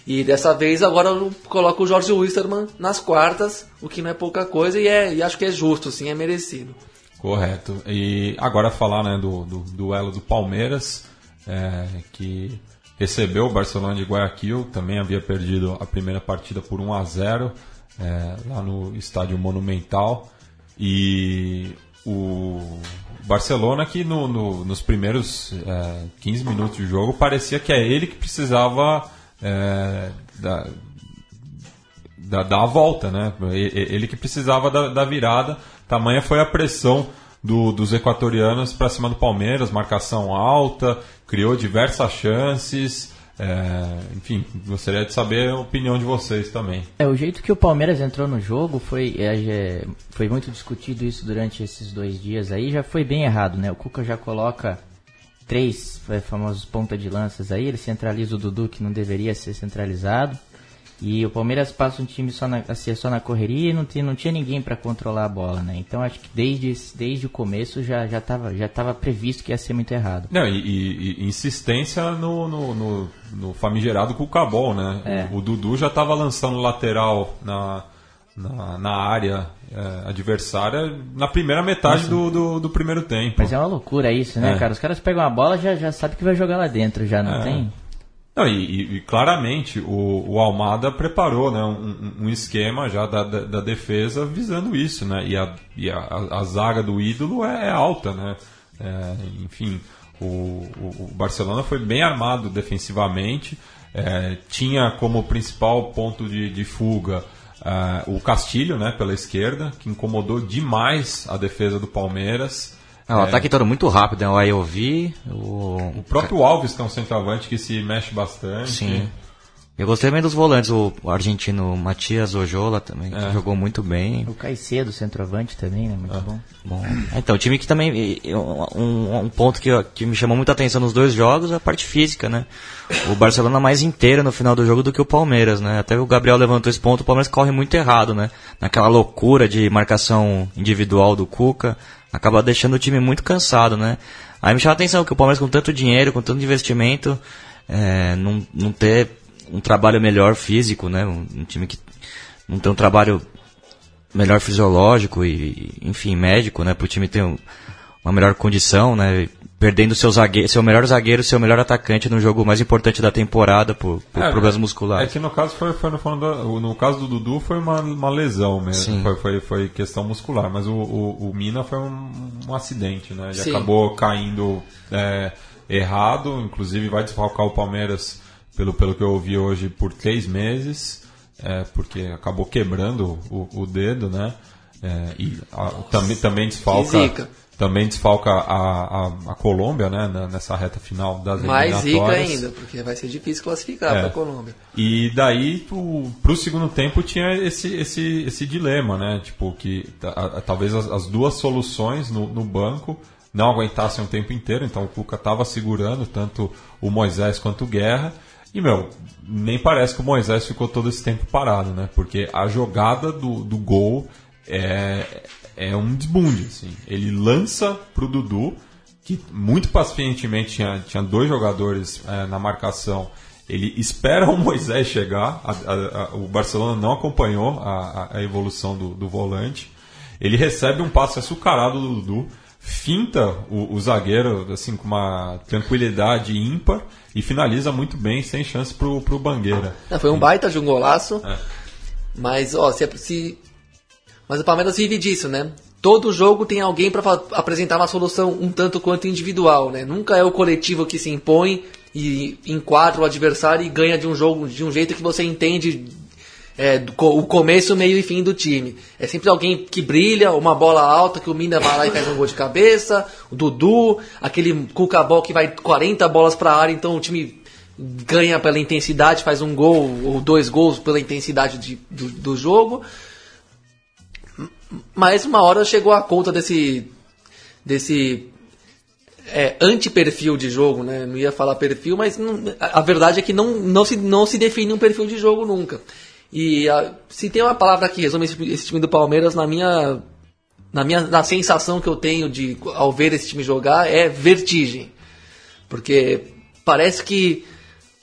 E dessa vez agora eu coloco o Jorge Wisterman nas quartas, o que não é pouca coisa e, é, e acho que é justo, sim, é merecido. Correto. E agora falar né, do, do, duelo do Palmeiras, é, que recebeu o Barcelona de Guayaquil, também havia perdido a primeira partida por 1 a 0 é, lá no estádio Monumental. E o Barcelona que no, no, nos primeiros é, 15 minutos de jogo parecia que é ele que precisava é, da, da, dar a volta, né? Ele que precisava da, da virada Tamanha foi a pressão do, dos equatorianos para cima do Palmeiras, marcação alta, criou diversas chances. É, enfim, gostaria de saber a opinião de vocês também. É, o jeito que o Palmeiras entrou no jogo foi, é, é, foi muito discutido isso durante esses dois dias aí, já foi bem errado, né? O Cuca já coloca três é, famosos ponta de lanças aí, ele centraliza o Dudu que não deveria ser centralizado. E o Palmeiras passa um time só na, assim, só na correria e não tinha, não tinha ninguém para controlar a bola, né? Então acho que desde, desde o começo já já estava já tava previsto que ia ser muito errado. Não, e, e, e insistência no, no, no, no famigerado Cucabol, né? É. O, o, Dudu já estava lançando lateral na, na, na área é, adversária na primeira metade do, do, do, primeiro tempo. Mas é uma loucura isso, né, é. cara? Os caras pegam a bola já já sabe que vai jogar lá dentro, já não é. tem? Não, e, e, claramente o, o, Almada preparou né, um, um esquema já da, da, da, defesa visando isso, né? E a, e a, a zaga do ídolo é, é alta, né? É, enfim, o, o, Barcelona foi bem armado defensivamente, é, tinha como principal ponto de, de fuga uh, o Castilho, né, pela esquerda, que incomodou demais a defesa do Palmeiras. É, o é. ataque todo muito rápido, né? O Ayovi, o... o próprio Alves, que é um centroavante que se mexe bastante. Sim. Eu gostei também dos volantes, o argentino Matias Ojola também, é. que jogou muito bem. O Caicedo, centroavante também, né? Muito é. bom. bom. Então, o time que também. Um, um ponto que, que me chamou muita atenção nos dois jogos é a parte física, né? O Barcelona mais inteiro no final do jogo do que o Palmeiras, né? Até o Gabriel levantou esse ponto, o Palmeiras corre muito errado, né? Naquela loucura de marcação individual do Cuca acaba deixando o time muito cansado, né? Aí me chama a atenção que o Palmeiras com tanto dinheiro, com tanto investimento, é, não, não ter um trabalho melhor físico, né? Um, um, time que não tem um trabalho melhor fisiológico e, enfim, médico, né? Para o time ter um, uma melhor condição, né? perdendo seu, zagueiro, seu melhor zagueiro, seu melhor atacante no jogo mais importante da temporada por, por é, problemas musculares. É que no caso foi, foi no, no caso do Dudu foi uma, uma lesão mesmo, foi, foi, foi, questão muscular, mas o, o, o Mina foi um, um, acidente, né? Ele Sim. acabou caindo é, errado, inclusive vai desfalcar o Palmeiras, pelo, pelo que eu ouvi hoje, por três meses, é, porque acabou quebrando o, o dedo, né? É, e a, também, também desfalca. Também desfalca a, a, a Colômbia, né, nessa reta final das Mais zica ainda, porque vai ser difícil classificar é. para a Colômbia. E daí, para o segundo tempo, tinha esse, esse, esse dilema, né? Tipo, que talvez as, as, duas soluções no, no banco não aguentassem o tempo inteiro, então o Cuca estava segurando tanto o Moisés quanto o Guerra. E, meu, nem parece que o Moisés ficou todo esse tempo parado, né? Porque a jogada do, do gol é, é um desbunde, assim. Ele lança pro Dudu, que muito pacientemente tinha, tinha dois jogadores é, na marcação. Ele espera o Moisés chegar, a, a, a, o Barcelona não acompanhou a, evolução do, do, volante. Ele recebe um passe açucarado do Dudu, finta o, o zagueiro assim com uma tranquilidade ímpar e finaliza muito bem, sem chance pro, pro Bangueira. Não, foi um baita de um golaço. É. Mas, ó, se, se mas o Palmeiras vive disso, né? Todo jogo tem alguém para apresentar uma solução um tanto quanto individual, né? Nunca é o coletivo que se impõe e enquadra o adversário e ganha de um jogo de um jeito que você entende é, o começo, meio e fim do time. É sempre alguém que brilha, uma bola alta que o Mina vai lá e faz um gol de cabeça, o Dudu, aquele Cucabol que vai 40 bolas para a área, então o time ganha pela intensidade, faz um gol ou dois gols pela intensidade de, do, do jogo. Mas uma hora chegou a conta desse desse é, anti-perfil de jogo, né? Não ia falar perfil, mas não, a verdade é que não, não, se, não se define um perfil de jogo nunca. E a, se tem uma palavra que resume esse, esse, time do Palmeiras, na minha, na minha na sensação que eu tenho de ao ver esse time jogar, é vertigem. Porque parece que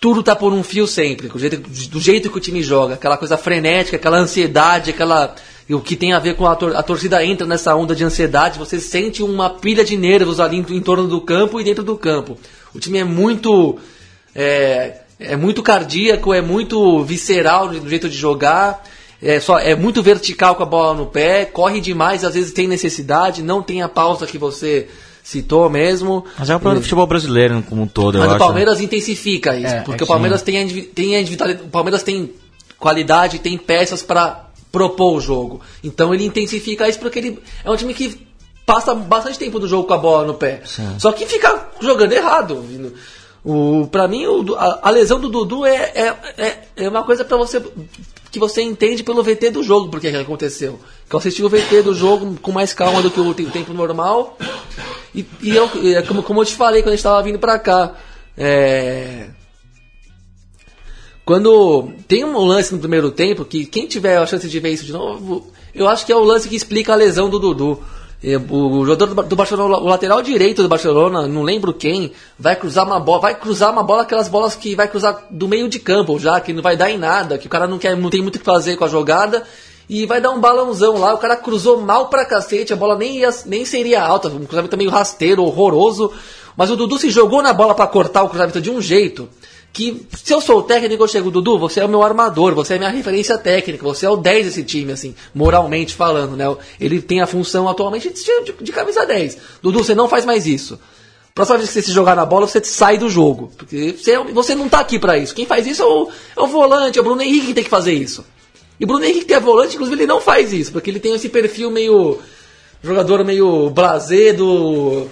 tudo tá por um fio sempre, do jeito, do jeito que o time joga, aquela coisa frenética, aquela ansiedade, aquela o que tem a ver com a, tor a torcida entra nessa onda de ansiedade, você sente uma pilha de nervos ali em, em torno do campo e dentro do campo. O time é muito é, é muito cardíaco, é muito visceral no jeito de jogar, é, só, é muito vertical com a bola no pé, corre demais, às vezes tem necessidade, não tem a pausa que você citou mesmo. Mas é um problema do futebol brasileiro como um todo. Mas o Palmeiras intensifica isso, é, porque é o Palmeiras tem, tem a individualidade, o Palmeiras tem qualidade, tem peças para propor o jogo. Então ele intensifica isso porque ele é um time que passa bastante tempo do jogo com a bola no pé. Sim. Só que fica jogando errado. O, pra mim, o, a, a, lesão do Dudu é, é, é, é uma coisa para você que você entende pelo VT do jogo porque que aconteceu. Que eu assisti o VT do jogo com mais calma do que o tempo normal. E, e eu, é como, como eu te falei quando a gente estava vindo para cá. É, quando tem um lance no primeiro tempo, que quem tiver a chance de ver isso de novo, eu acho que é o lance que explica a lesão do Dudu. O jogador do Barcelona, o lateral direito do Barcelona, não lembro quem, vai cruzar uma bola, vai cruzar uma bola, aquelas bolas que vai cruzar do meio de campo já, que não vai dar em nada, que o cara não quer, não tem muito o que fazer com a jogada, e vai dar um balãozão lá, o cara cruzou mal pra cacete, a bola nem, ia, nem seria alta, um cruzamento meio rasteiro, horroroso, mas o Dudu se jogou na bola para cortar o cruzamento de um jeito, que se eu sou o técnico, eu chego, Dudu, você é o meu armador, você é a minha referência técnica, você é o 10 desse time, assim, moralmente falando, né? Ele tem a função atualmente de, de, de camisa 10. Dudu, você não faz mais isso. Próxima vez que você se jogar na bola, você sai do jogo. Porque você, você não tá aqui para isso. Quem faz isso é o, é o volante, é o Bruno Henrique que tem que fazer isso. E o Bruno Henrique que é volante, inclusive, ele não faz isso, porque ele tem esse perfil meio. jogador meio blazer do.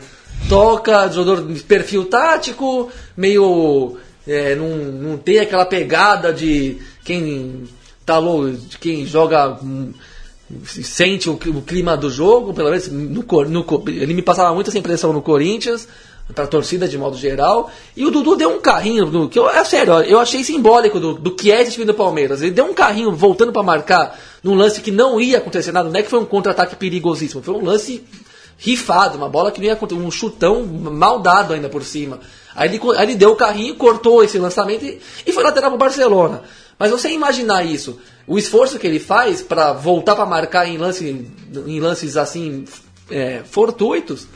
toca, jogador perfil tático, meio é, não, não tem aquela pegada de quem tá louco, de quem joga hum, sente o, o, clima do jogo, pelo menos no, no, ele me passava muito essa impressão no Corinthians, para a torcida de modo geral, e o Dudu deu um carrinho, que eu, é sério, eu achei simbólico do, do que é esse time do Palmeiras. Ele deu um carrinho voltando para marcar num lance que não ia acontecer nada, não é que foi um contra-ataque perigosíssimo, foi um lance rifado, uma bola que não ia acontecer, um chutão mal dado ainda por cima. Aí ele, aí ele deu o carrinho, cortou esse lançamento e, e foi lateral para o Barcelona. Mas você imaginar isso, o esforço que ele faz para voltar para marcar em, lance, em lances assim é, fortuitos,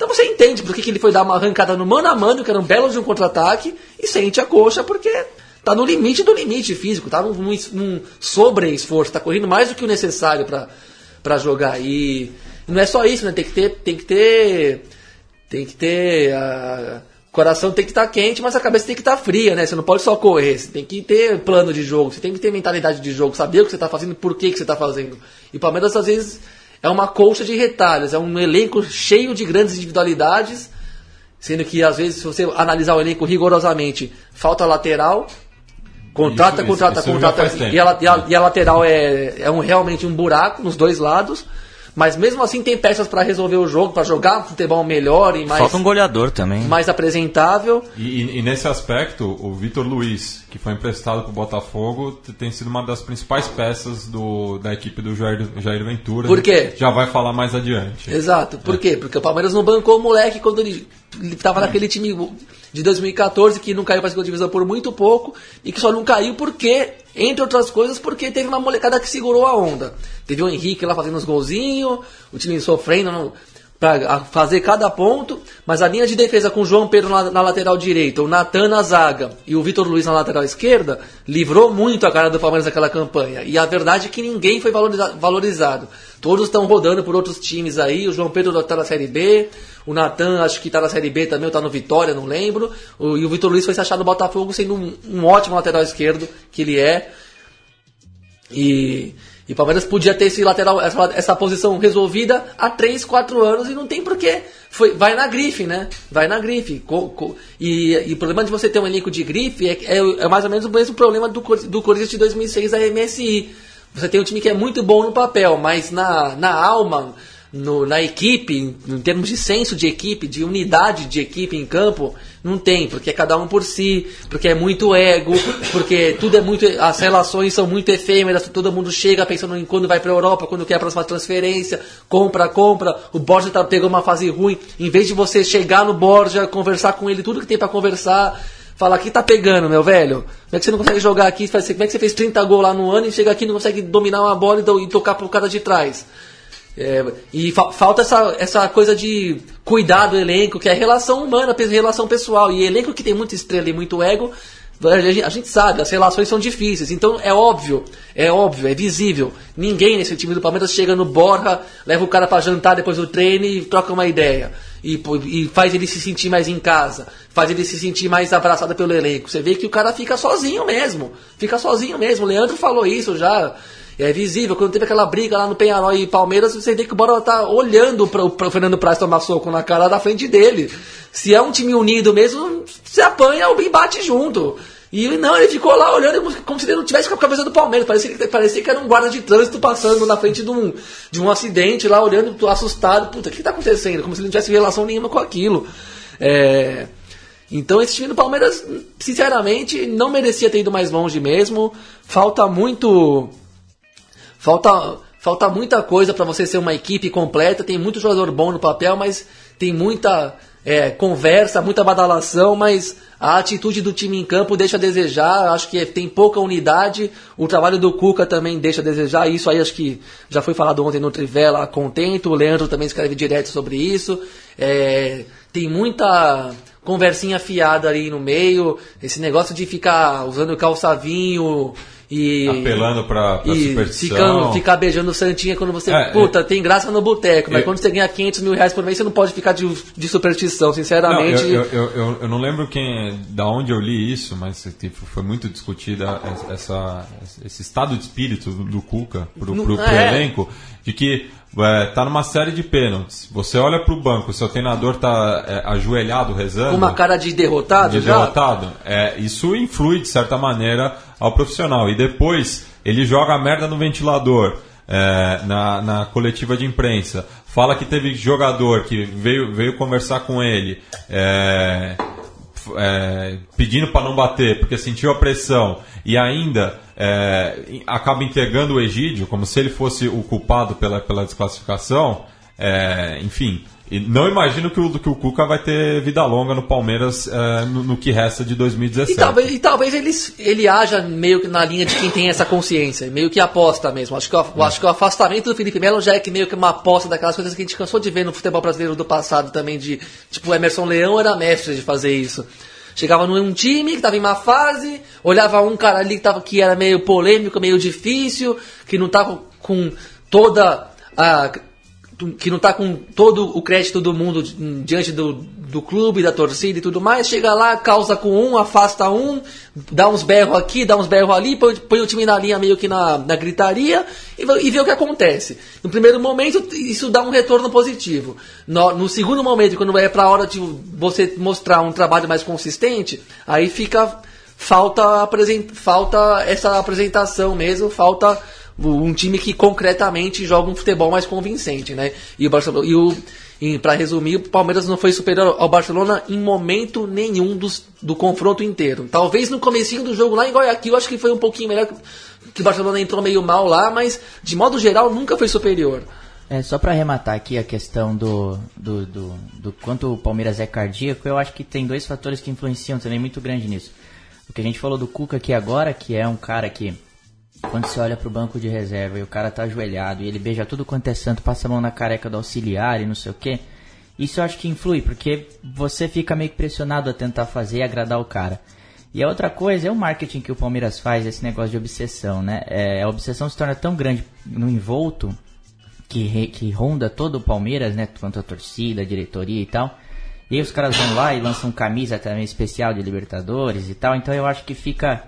então você entende por que, que ele foi dar uma arrancada no mano a mano, que era um belo de um contra-ataque, e sente a coxa porque tá no limite do limite físico, tá num, num sobre-esforço, tá correndo mais do que o necessário para jogar. E não é só isso, né? Tem que ter. Tem que ter. Tem que ter. Uh, o coração tem que estar tá quente, mas a cabeça tem que estar tá fria, né? Você não pode só correr, você tem que ter plano de jogo, você tem que ter mentalidade de jogo, saber o que você está fazendo, por que, que você está fazendo. E o Palmeiras às vezes é uma colcha de retalhos, é um elenco cheio de grandes individualidades, sendo que às vezes, se você analisar o elenco rigorosamente, falta lateral, contrata, Isso- contrata, isso contrata, e a, e a- e a lateral é, é um, realmente um buraco nos dois lados. Mas mesmo assim tem peças para resolver o jogo, para jogar futebol melhor e mais, Falta um goleador também. mais apresentável. E, e- e nesse aspecto, o Vitor Luiz, que foi emprestado para o Botafogo, tem sido uma das principais peças do, da equipe do Jair, Jair Ventura. Por quê? Já vai falar mais adiante. Exato. Por quê? Porque o Palmeiras não bancou o moleque quando ele estava naquele time de 2014 que não caiu para a segunda divisão por muito pouco e que só não caiu porque, entre outras coisas, porque teve uma molecada que segurou a onda. Teve o Henrique lá fazendo os golzinhos, o time sofrendo para fazer cada ponto, mas a linha de defesa com o João Pedro na, na lateral direita, o Natan na zaga e o Vitor Luiz na lateral esquerda, livrou muito a cara do Palmeiras naquela campanha. E a verdade é que ninguém foi valoriza- valorizado. Todos estão rodando por outros times aí. O João Pedro está na Série B. O Natan acho que está na Série B também, ou está no Vitória, não lembro. O- e o Vitor Luiz foi se achar no Botafogo sendo um, um ótimo lateral esquerdo, que ele é. E, e o Palmeiras podia ter esse lateral, essa, essa posição resolvida há 3, 4 anos e não tem porquê. Foi, vai na grife, né? Vai na grife. Co- co- e, e o problema de você ter um elenco de grife é, é, é mais ou menos o mesmo problema do, do Corinthians de 2006 da MSI. Você tem um time que é muito bom no papel, mas na, na alma, no- na equipe, em termos de senso de equipe, de unidade de equipe em campo, não tem, porque é cada um por si, porque é muito ego, porque tudo é muito. As relações são muito efêmeras, todo mundo chega pensando em quando vai pra Europa, quando quer a próxima transferência, compra, compra. O Borja tá, pegou uma fase ruim, em vez de você chegar no Borja, conversar com ele, tudo que tem pra conversar. Falar que tá pegando, meu velho. Como é que você não consegue jogar aqui? Como é que você fez 30 gols lá no ano e chega aqui e não consegue dominar uma bola e tocar pro cara de trás? É, e fa- falta essa, essa coisa de cuidar do elenco, que é relação humana, relação pessoal. E elenco que tem muita estrela e muito ego, a gente, sabe, as relações são difíceis. Então é óbvio, é óbvio, é visível. Ninguém nesse time do Palmeiras chega no Borja, leva o cara pra jantar depois do treino e troca uma ideia. E, e faz ele se sentir mais em casa, faz ele se sentir mais abraçado pelo elenco. Você vê que o cara fica sozinho mesmo, fica sozinho mesmo. O Leandro falou isso já. É visível, quando teve aquela briga lá no Penharol e Palmeiras, você vê que o Bora tá olhando para o Fernando Praz tomar soco na cara da frente dele. Se é um time unido mesmo, se apanha e bate junto. E não, ele ficou lá olhando como- se ele não tivesse com a cabeça do Palmeiras. Parecia que, parecia que era um guarda de trânsito passando na frente de um, de um acidente lá, olhando assustado. Puta, o que tá acontecendo? Como se ele não tivesse relação nenhuma com aquilo. É. Então esse time do Palmeiras, sinceramente, não merecia ter ido mais longe mesmo. Falta muito. Falta, falta muita coisa para você ser uma equipe completa. Tem muito jogador bom no papel, mas tem muita é, conversa, muita badalação, mas a atitude do time em campo deixa a desejar. Acho que tem pouca unidade. O trabalho do Cuca também deixa a desejar. Isso aí acho que já foi falado ontem no Trivela Contento. O Leandro também escreve direto sobre isso. É, tem muita conversinha fiada ali no meio. Esse negócio de ficar usando calçavinho e Apelando pra e superstição. ficando, ficar beijando santinha quando você. É, puta, tem graça no boteco, mas quando você ganha 500 mil reais por mês, você não pode ficar de, de superstição, Não, sinceramente. eu, eu, eu, eu- eu não lembro quem, da onde eu li isso, mas tipo, foi muito discutida essa, esse estado de espírito do, do Cuca pro, Não- pro, pro é. elenco, de que é, tá numa série de pênaltis. Você olha pro banco, seu treinador tá é, ajoelhado rezando. Com uma cara de derrotado de já. derrotado. É, isso influi, de certa maneira, ao profissional. E depois ele joga a merda no ventilador. é, na, na coletiva de imprensa, fala que teve jogador que veio, veio conversar com ele, é, é, pedindo para não bater porque sentiu a pressão e ainda é, acaba entregando o Egídio como se ele fosse o culpado pela, pela desclassificação. é, enfim, e não imagino que o, que o Cuca vai ter vida longa no Palmeiras é, no, no que resta de 2017. E talvez, e talvez ele, ele haja meio que na linha de quem tem essa consciência, meio que aposta mesmo. Acho que, o, É. acho que o afastamento do Felipe Melo já é que meio que uma aposta daquelas coisas que a gente cansou de ver no futebol brasileiro do passado também, de tipo, o Emerson Leão era mestre de fazer isso. Chegava num time que tava em uma fase, olhava um cara ali que, tava, que era meio polêmico, meio difícil, que não tava com toda a que não está com todo o crédito do mundo di- diante do, do clube, da torcida e tudo mais, chega lá, causa com um, afasta um, dá uns berros aqui, dá uns berros ali, põe, põe o time na linha meio que na, na gritaria e, e vê o que acontece. No primeiro momento, isso dá um retorno positivo. No, no segundo momento, quando é pra hora de você mostrar um trabalho mais consistente, aí fica. Falta, falta essa apresentação mesmo, falta um time que concretamente joga um futebol mais convincente, né? E o Barcelona, e o para resumir, o Palmeiras não foi superior ao Barcelona em momento nenhum dos, do confronto inteiro. Talvez no comecinho do jogo lá em Guayaquil, acho que foi um pouquinho melhor que o Barcelona entrou meio mal lá, mas de modo geral nunca foi superior. É, só para arrematar aqui a questão do, do, do, do, quanto o Palmeiras é cardíaco, eu acho que tem dois fatores que influenciam também muito grande nisso. O que a gente falou do Cuca aqui agora, que é um cara que quando você olha pro banco de reserva e o cara tá ajoelhado e ele beija tudo quanto é santo, passa a mão na careca do auxiliar e não sei o que, isso eu acho que influi, porque você fica meio pressionado a tentar fazer e agradar o cara. E a outra coisa é o marketing que o Palmeiras faz, esse negócio de obsessão, né? É, a obsessão se torna tão grande no envolto que, que ronda todo o Palmeiras, né? Quanto a torcida, a diretoria e tal. E aí os caras vão lá e lançam camisa também especial de Libertadores e tal. Então eu acho que fica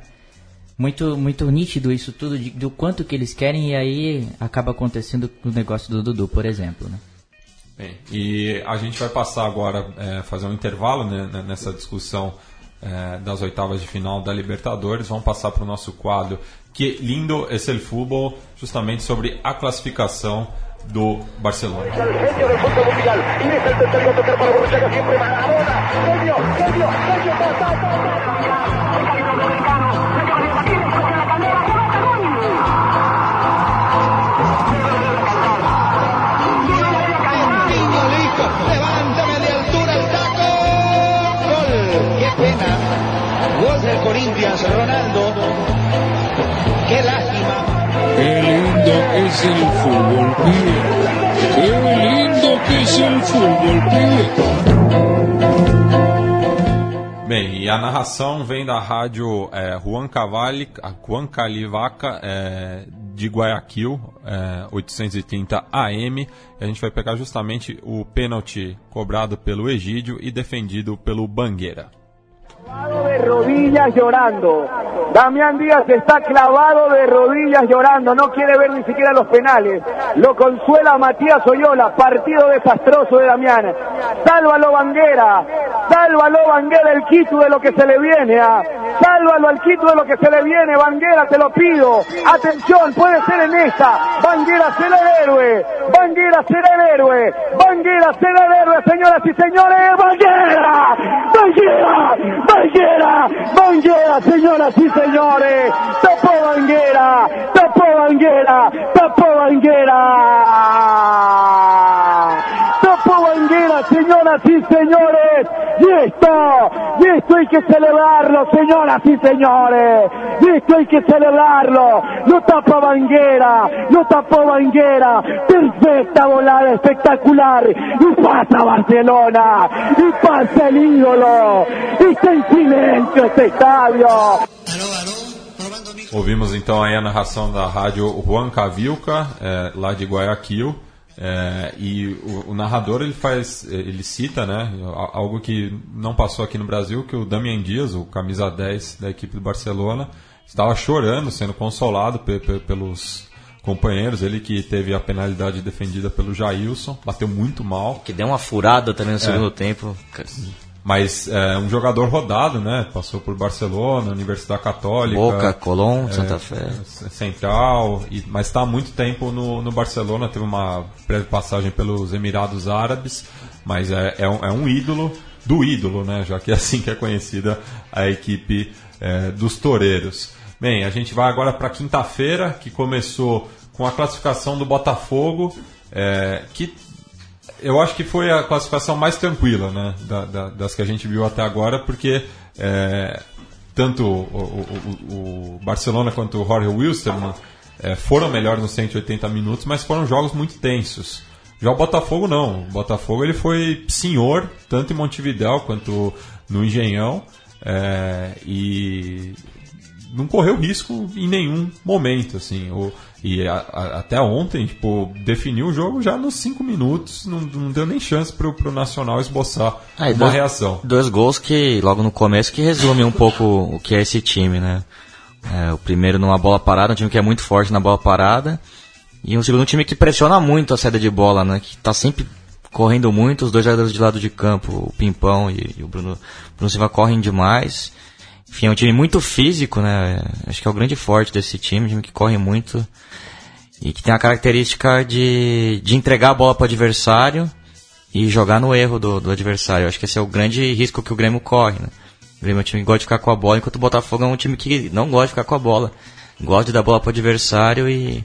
muito muito nítido isso tudo de, do quanto que eles querem e aí acaba acontecendo o negócio do Dudu, por exemplo, né? Bem, e a gente vai passar agora é, fazer um intervalo né, nessa discussão é, das oitavas de final da Libertadores. Vamos passar para o nosso quadro Que lindo é el fútbol, justamente sobre a classificação do Barcelona. Corinthians, Ronaldo. Qué lástima. Qué lindo es el fútbol, pibe. Qué lindo que es el fútbol, pibe. Bem, e a narração vem da rádio é, Juan, Cavalli, Juan Calivaca é, de Guayaquil, é, 830 AM. E a gente vai pegar justamente o pênalti cobrado pelo Egídio e defendido pelo Bangueira. De rodillas llorando. Damián Díaz está clavado de rodillas llorando, no quiere ver ni siquiera los penales. Lo consuela Matías Oyola, partido desastroso de Damián. Sálvalo Banguera, sálvalo Banguera el quito de lo que se le viene a. ¿ah? Sálvalo al quito de lo que se le viene, Banguera, te lo pido. Atención, puede ser en esta. Banguera será el héroe, Banguera será el héroe, Banguera será el héroe, señoras y señores, Banguera, Banguera, Banguera, Banguera, señoras y señores, tapó Banguera, tapó Banguera, tapó Banguera. Señoras y señores. Y esto, y esto hay que celebrarlo, señoras y señores. Y esto hay que celebrarlo. Lo tapa Banguera, lo tapó Banguera. Perfecta volada, espectacular. Y pasa Barcelona, y pasa el ídolo. Está en silencio este estadio. Ouvimos então aí a narração da rádio Juan Cavilca, é, lá de Guayaquil. É, e o, o, narrador ele faz, ele cita, né, algo que não passou aqui no Brasil, que o Damian Dias, o camisa 10 da equipe do Barcelona, estava chorando, sendo consolado pe pe pelos companheiros, ele que teve a penalidade defendida pelo Jailson, bateu muito mal. Que deu uma furada também no é. segundo tempo. Mas é um jogador rodado, né? Passou por Barcelona, Universidade Católica. Boca, Colón, é, Santa Fé. Central, e, mas está há muito tempo no, no Barcelona. Teve uma breve passagem pelos Emirados Árabes, mas é, é, um, é um ídolo do ídolo, né? Já que é assim que é conhecida a equipe é, dos Toureiros. Bem, a gente vai agora para quinta-feira, que começou com a classificação do Botafogo, é, que eu acho que foi a classificação mais tranquila, né? Da, da, das que a gente viu até agora, porque é, tanto o, o, o, Barcelona quanto o Jorge Wilstermann é, foram melhores nos 180 minutos, mas foram jogos muito tensos. Já o Botafogo não. O Botafogo ele foi senhor, tanto em Montevidéu quanto no Engenhão. É, e não correu risco em nenhum momento, assim. O, e a, a, até ontem, tipo, definiu o jogo já nos cinco minutos, não, não deu nem chance pro, pro Nacional esboçar Ah, uma dois- reação. Dois gols que, logo no começo, que resume um pouco o que é esse time, né? É, o primeiro numa bola parada, um time que é muito forte na bola parada. E um segundo time que pressiona muito a saída de bola, né? Que tá sempre correndo muito, os dois jogadores de lado de campo, o Pimpão e, e o Bruno, Bruno Silva correm demais. Enfim, é um time muito físico, né? Acho que é o grande forte desse time, um time que corre muito. E que tem a característica de, de entregar a bola para o adversário e jogar no erro do, do adversário. Acho que esse é o grande risco que o Grêmio corre, né? O Grêmio é um time que gosta de ficar com a bola, enquanto o Botafogo é um time que não gosta de ficar com a bola. Gosta de dar bola para o adversário e,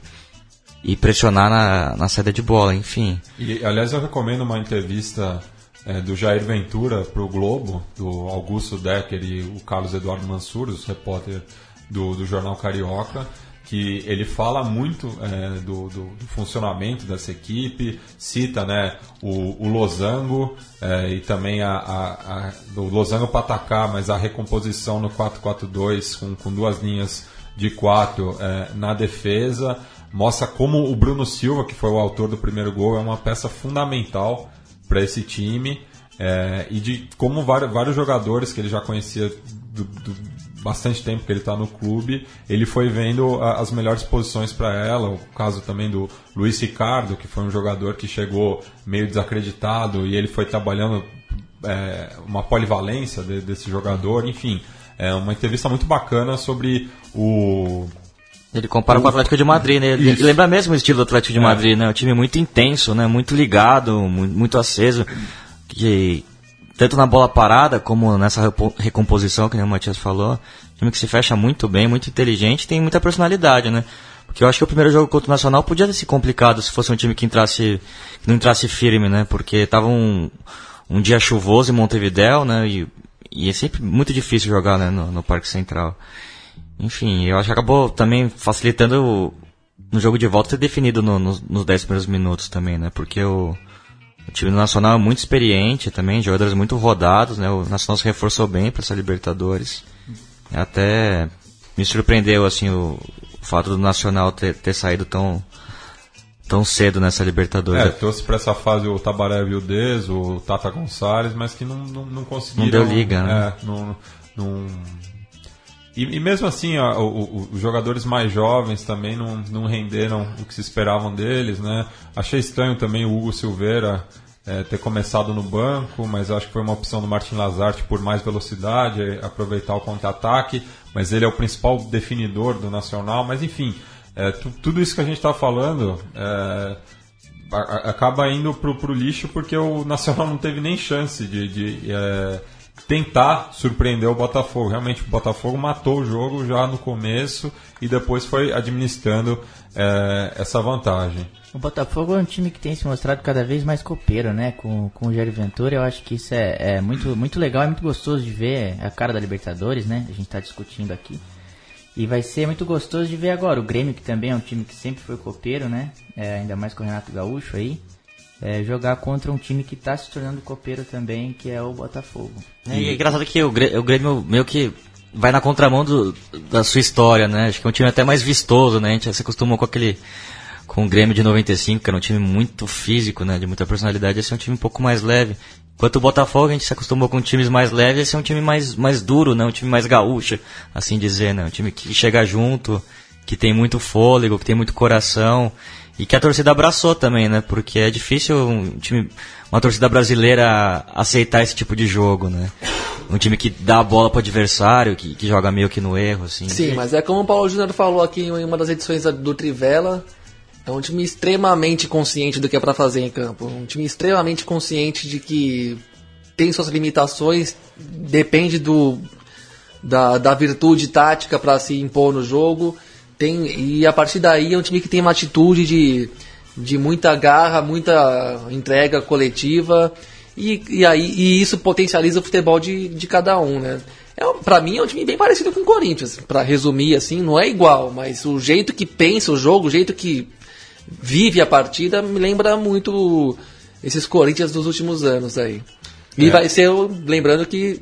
e pressionar na, na saída de bola, enfim. E, aliás, eu recomendo uma entrevista é, do Jair Ventura para o Globo, do Augusto Decker e o Carlos Eduardo Mansur, os repórter do, do Jornal Carioca, que ele fala muito é, do, do- do funcionamento dessa equipe, cita né, o, o Losango é, e também a, a, a- do Losango para atacar, mas a recomposição no 4-4-2 com, com duas linhas de quatro é, na defesa, mostra como o Bruno Silva, que foi o autor do primeiro gol, é uma peça fundamental para esse time é, e de como vários, vários jogadores que ele já conhecia do, do bastante tempo que ele está no clube, ele foi vendo a- as melhores posições para ela. O caso também do Luiz Ricardo, que foi um jogador que chegou meio desacreditado e ele foi trabalhando é, uma polivalência de- desse jogador. Enfim, é uma entrevista muito bacana sobre o Ele compara com o Atlético de Madrid, né? Ele Isso. lembra mesmo o estilo do Atlético de É. Madrid, né? Um time muito intenso, né? Muito ligado, mu- muito aceso. Que tanto na bola parada como nessa recomposição, que nem o Matias falou, um time que se fecha muito bem, muito inteligente, tem muita personalidade, né? Porque eu acho que o primeiro jogo contra o Nacional podia ter se complicado se fosse um time que entrasse, que não entrasse firme, né? Porque tava um, um dia chuvoso em Montevidéu, né? E, e é sempre muito difícil jogar, né? No, no Parque Central. Enfim, eu acho que acabou também facilitando no jogo de volta ter definido no- nos, nos 10 primeiros minutos também, né? Porque o, o time do Nacional é muito experiente também, jogadores muito rodados, né? O Nacional se reforçou bem para essa Libertadores. Até me surpreendeu, assim, o, o fato do Nacional ter, ter saído tão, tão cedo nessa Libertadores. É, trouxe para essa fase o Tabaré Vildez, o Tata Gonçalves, mas que não, não, não conseguiram. Não deu liga, né? É, não, não- E, e mesmo assim, ó, o- o- os jogadores mais jovens também não, não renderam o que se esperavam deles, né? Achei estranho também o Hugo Silveira é, ter começado no banco, mas acho que foi uma opção do Martin Lazarte por mais velocidade, é, aproveitar o contra-ataque, mas ele é o principal definidor do Nacional, mas enfim, é, tu- tudo isso que a gente está falando é, acaba indo pro, pro lixo porque o Nacional não teve nem chance de, de, é, tentar surpreender o Botafogo. Realmente o Botafogo matou o jogo já no começo e depois foi administrando é, essa vantagem. O Botafogo é um time que tem se mostrado cada vez mais copeiro, né? Com, com o Jair Ventura, eu acho que isso é, é muito, muito legal, é muito gostoso de ver a cara da Libertadores, né? A gente tá discutindo aqui. E vai ser muito gostoso de ver agora. O Grêmio, que também é um time que sempre foi copeiro, né? É, ainda mais com o Renato Gaúcho aí. É, jogar contra um time que tá se tornando copeiro também, que é o Botafogo. E é engraçado que o o Grêmio meio que vai na contramão do- da sua história, né? Acho que é um time até mais vistoso, né? A gente se acostumou com aquele. com o Grêmio de 95, que era um time muito físico, né? De muita personalidade. Esse é um time um pouco mais leve. Enquanto o Botafogo, a gente se acostumou com times mais leves, esse é um time mais, mais duro, né? Um time mais gaúcho, assim dizer, né? Um time que chega junto, que tem muito fôlego, que tem muito coração. E que a torcida abraçou também, né? Porque é difícil um time, uma torcida brasileira aceitar esse tipo de jogo, né? Um time que dá a bola pro adversário, que, que joga meio que no erro, assim. Sim, mas é como o Paulo Júnior falou aqui em uma das edições do Trivela. É um time extremamente consciente do que é pra fazer em campo. Um time extremamente consciente de que tem suas limitações, depende do da, da virtude tática para se impor no jogo. Tem, e a partir daí é um time que tem uma atitude de, de muita garra, muita entrega coletiva. E, e, aí, e isso potencializa o futebol de, de cada um, né? É, pra mim é um time bem parecido com o Corinthians. Pra resumir, assim, não é igual, mas o jeito que pensa o jogo, o jeito que vive a partida, me lembra muito esses Corinthians dos últimos anos aí. E É. vai ser, lembrando que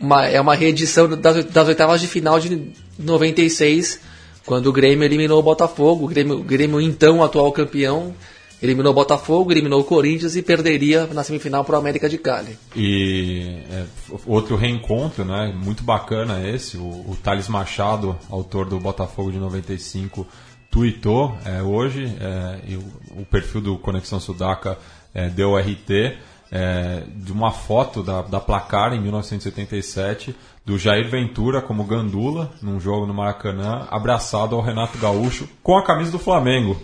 uma, é uma reedição das, das oitavas de final de 96, quando o Grêmio eliminou o Botafogo. O Grêmio, o Grêmio então atual campeão, eliminou o Botafogo, eliminou o Corinthians e perderia na semifinal para o América de Cali. E é, outro reencontro, né? Muito bacana esse. O, o Thales Machado, autor do Botafogo de 95, tweetou é, hoje, é, o, o, perfil do Conexão Sudaca é, deu RT, é, de uma foto da, da placar em 1977 do Jair Ventura como gandula num jogo no Maracanã, abraçado ao Renato Gaúcho com a camisa do Flamengo.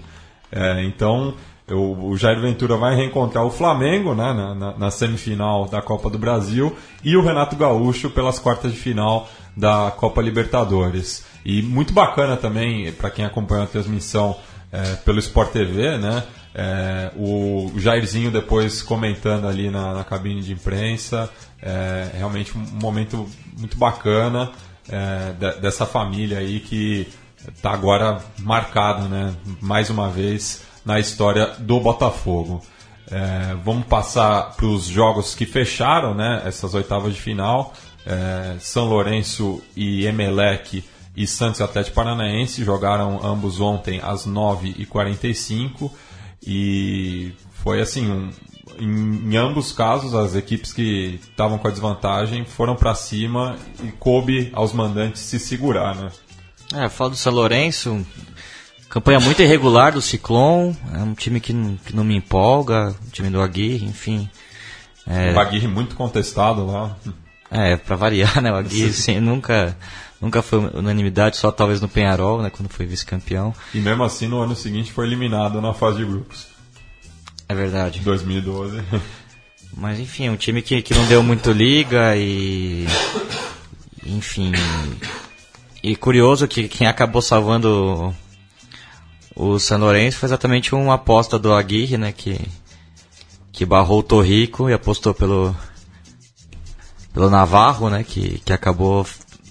É, então eu, o Jair Ventura vai reencontrar o Flamengo né, na, na, na, semifinal da Copa do Brasil e o Renato Gaúcho pelas quartas de final da Copa Libertadores. E muito bacana também, para quem acompanha a transmissão é, pelo Sport TV, né? É, o Jairzinho depois comentando ali na, na cabine de imprensa. É, realmente um momento muito bacana é, de, dessa família aí que está agora marcado, né? Mais uma vez na história do Botafogo. É, vamos passar para os jogos que fecharam né, essas oitavas de final. É, São Lourenço e Emelec e Santos Atlético Paranaense jogaram ambos ontem às 9h45 e foi assim, um, em, em, ambos casos as equipes que estavam com a desvantagem foram para cima e coube aos mandantes se segurar, né? É, falo do São Lourenço, campanha muito irregular do Ciclone, é um time que não, que não me empolga, o time do Aguirre, enfim. É... O Aguirre muito contestado lá. É, para variar, né? O Aguirre assim, nunca Nunca foi unanimidade, só talvez no Penharol, né, quando foi vice-campeão. E mesmo assim, no ano seguinte foi eliminado na fase de grupos. É verdade. 2012. Mas enfim, um time que, que não deu muito liga e. Enfim. E curioso que quem acabou salvando o San Lourenço foi exatamente uma aposta do Aguirre, né? Que, que barrou o Torrico e apostou pelo, pelo Navarro, né? Que, que acabou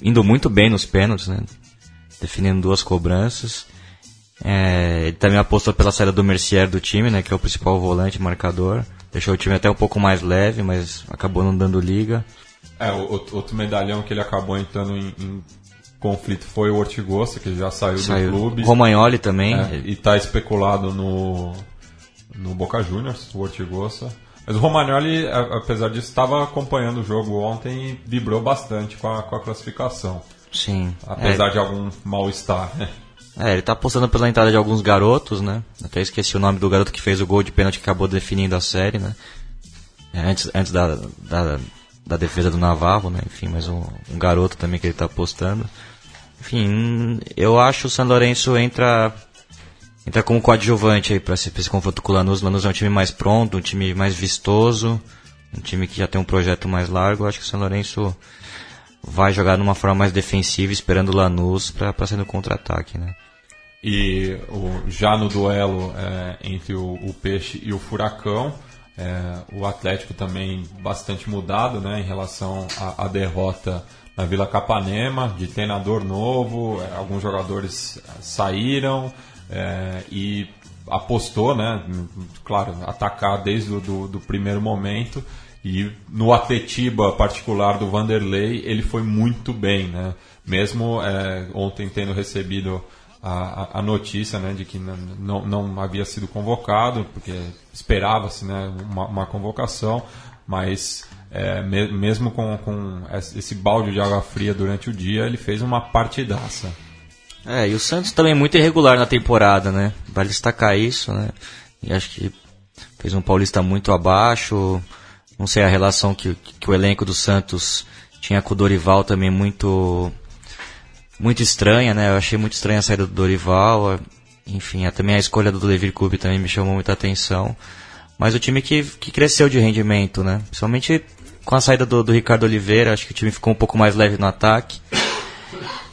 indo muito bem nos pênaltis, né? Definindo duas cobranças. É, ele também apostou pela saída do Mercier do time, né? Que é o principal volante marcador. Deixou o time até um pouco mais leve, mas acabou não dando liga. É, outro medalhão que ele acabou entrando em, em conflito foi o Ortigosa, que já saiu, saiu. do clube. Romagnoli também. É, e está especulado no, no Boca Juniors, o Ortigosa. Mas o Romagnoli, apesar disso, estava acompanhando o jogo ontem e vibrou bastante com a, com a classificação. Sim. Apesar é. de algum mal-estar, né? É, ele tá apostando pela entrada de alguns garotos, né? Até esqueci o nome do garoto que fez o gol de pênalti que acabou definindo a série, né? É, antes, antes da, da, da, defesa do Navarro, né? Enfim, mas um, um, garoto também que ele tá apostando. Enfim, eu acho o San Lourenço entra entra como coadjuvante aí para esse, esse, confronto com o Lanús. O Lanús é um time mais pronto, um time mais vistoso, um time que já tem um projeto mais largo. Eu acho que o São Lourenço vai jogar numa forma mais defensiva, esperando o Lanús para sair no contra-ataque, né? E o, já no duelo é, entre o, o, Peixe e o Furacão, é, o Atlético também bastante mudado né, em relação à, derrota na Vila Capanema, de treinador novo, é, alguns jogadores saíram, é, e apostou, né? Claro, atacar desde o do, primeiro momento. E no Atletiba particular do Vanderlei, ele foi muito bem, né? Mesmo é, ontem tendo recebido a, a, notícia né, de que não, não havia sido convocado, porque esperava-se né, uma, uma, convocação, mas é, me, mesmo com, com esse balde de água fria durante o dia, ele fez uma partidaça. É, e o Santos também é muito irregular na temporada, né? Vale destacar isso, né? E acho que fez um Paulista muito abaixo. Não sei a relação que, que o elenco do Santos tinha com o Dorival também muito muito estranha, né? Eu achei muito estranha a saída do Dorival. Enfim, também a escolha do Levir Clube também me chamou muita atenção. Mas o time que, que cresceu de rendimento, né? Principalmente com a saída do, do Ricardo Oliveira, acho que o time ficou um pouco mais leve no ataque.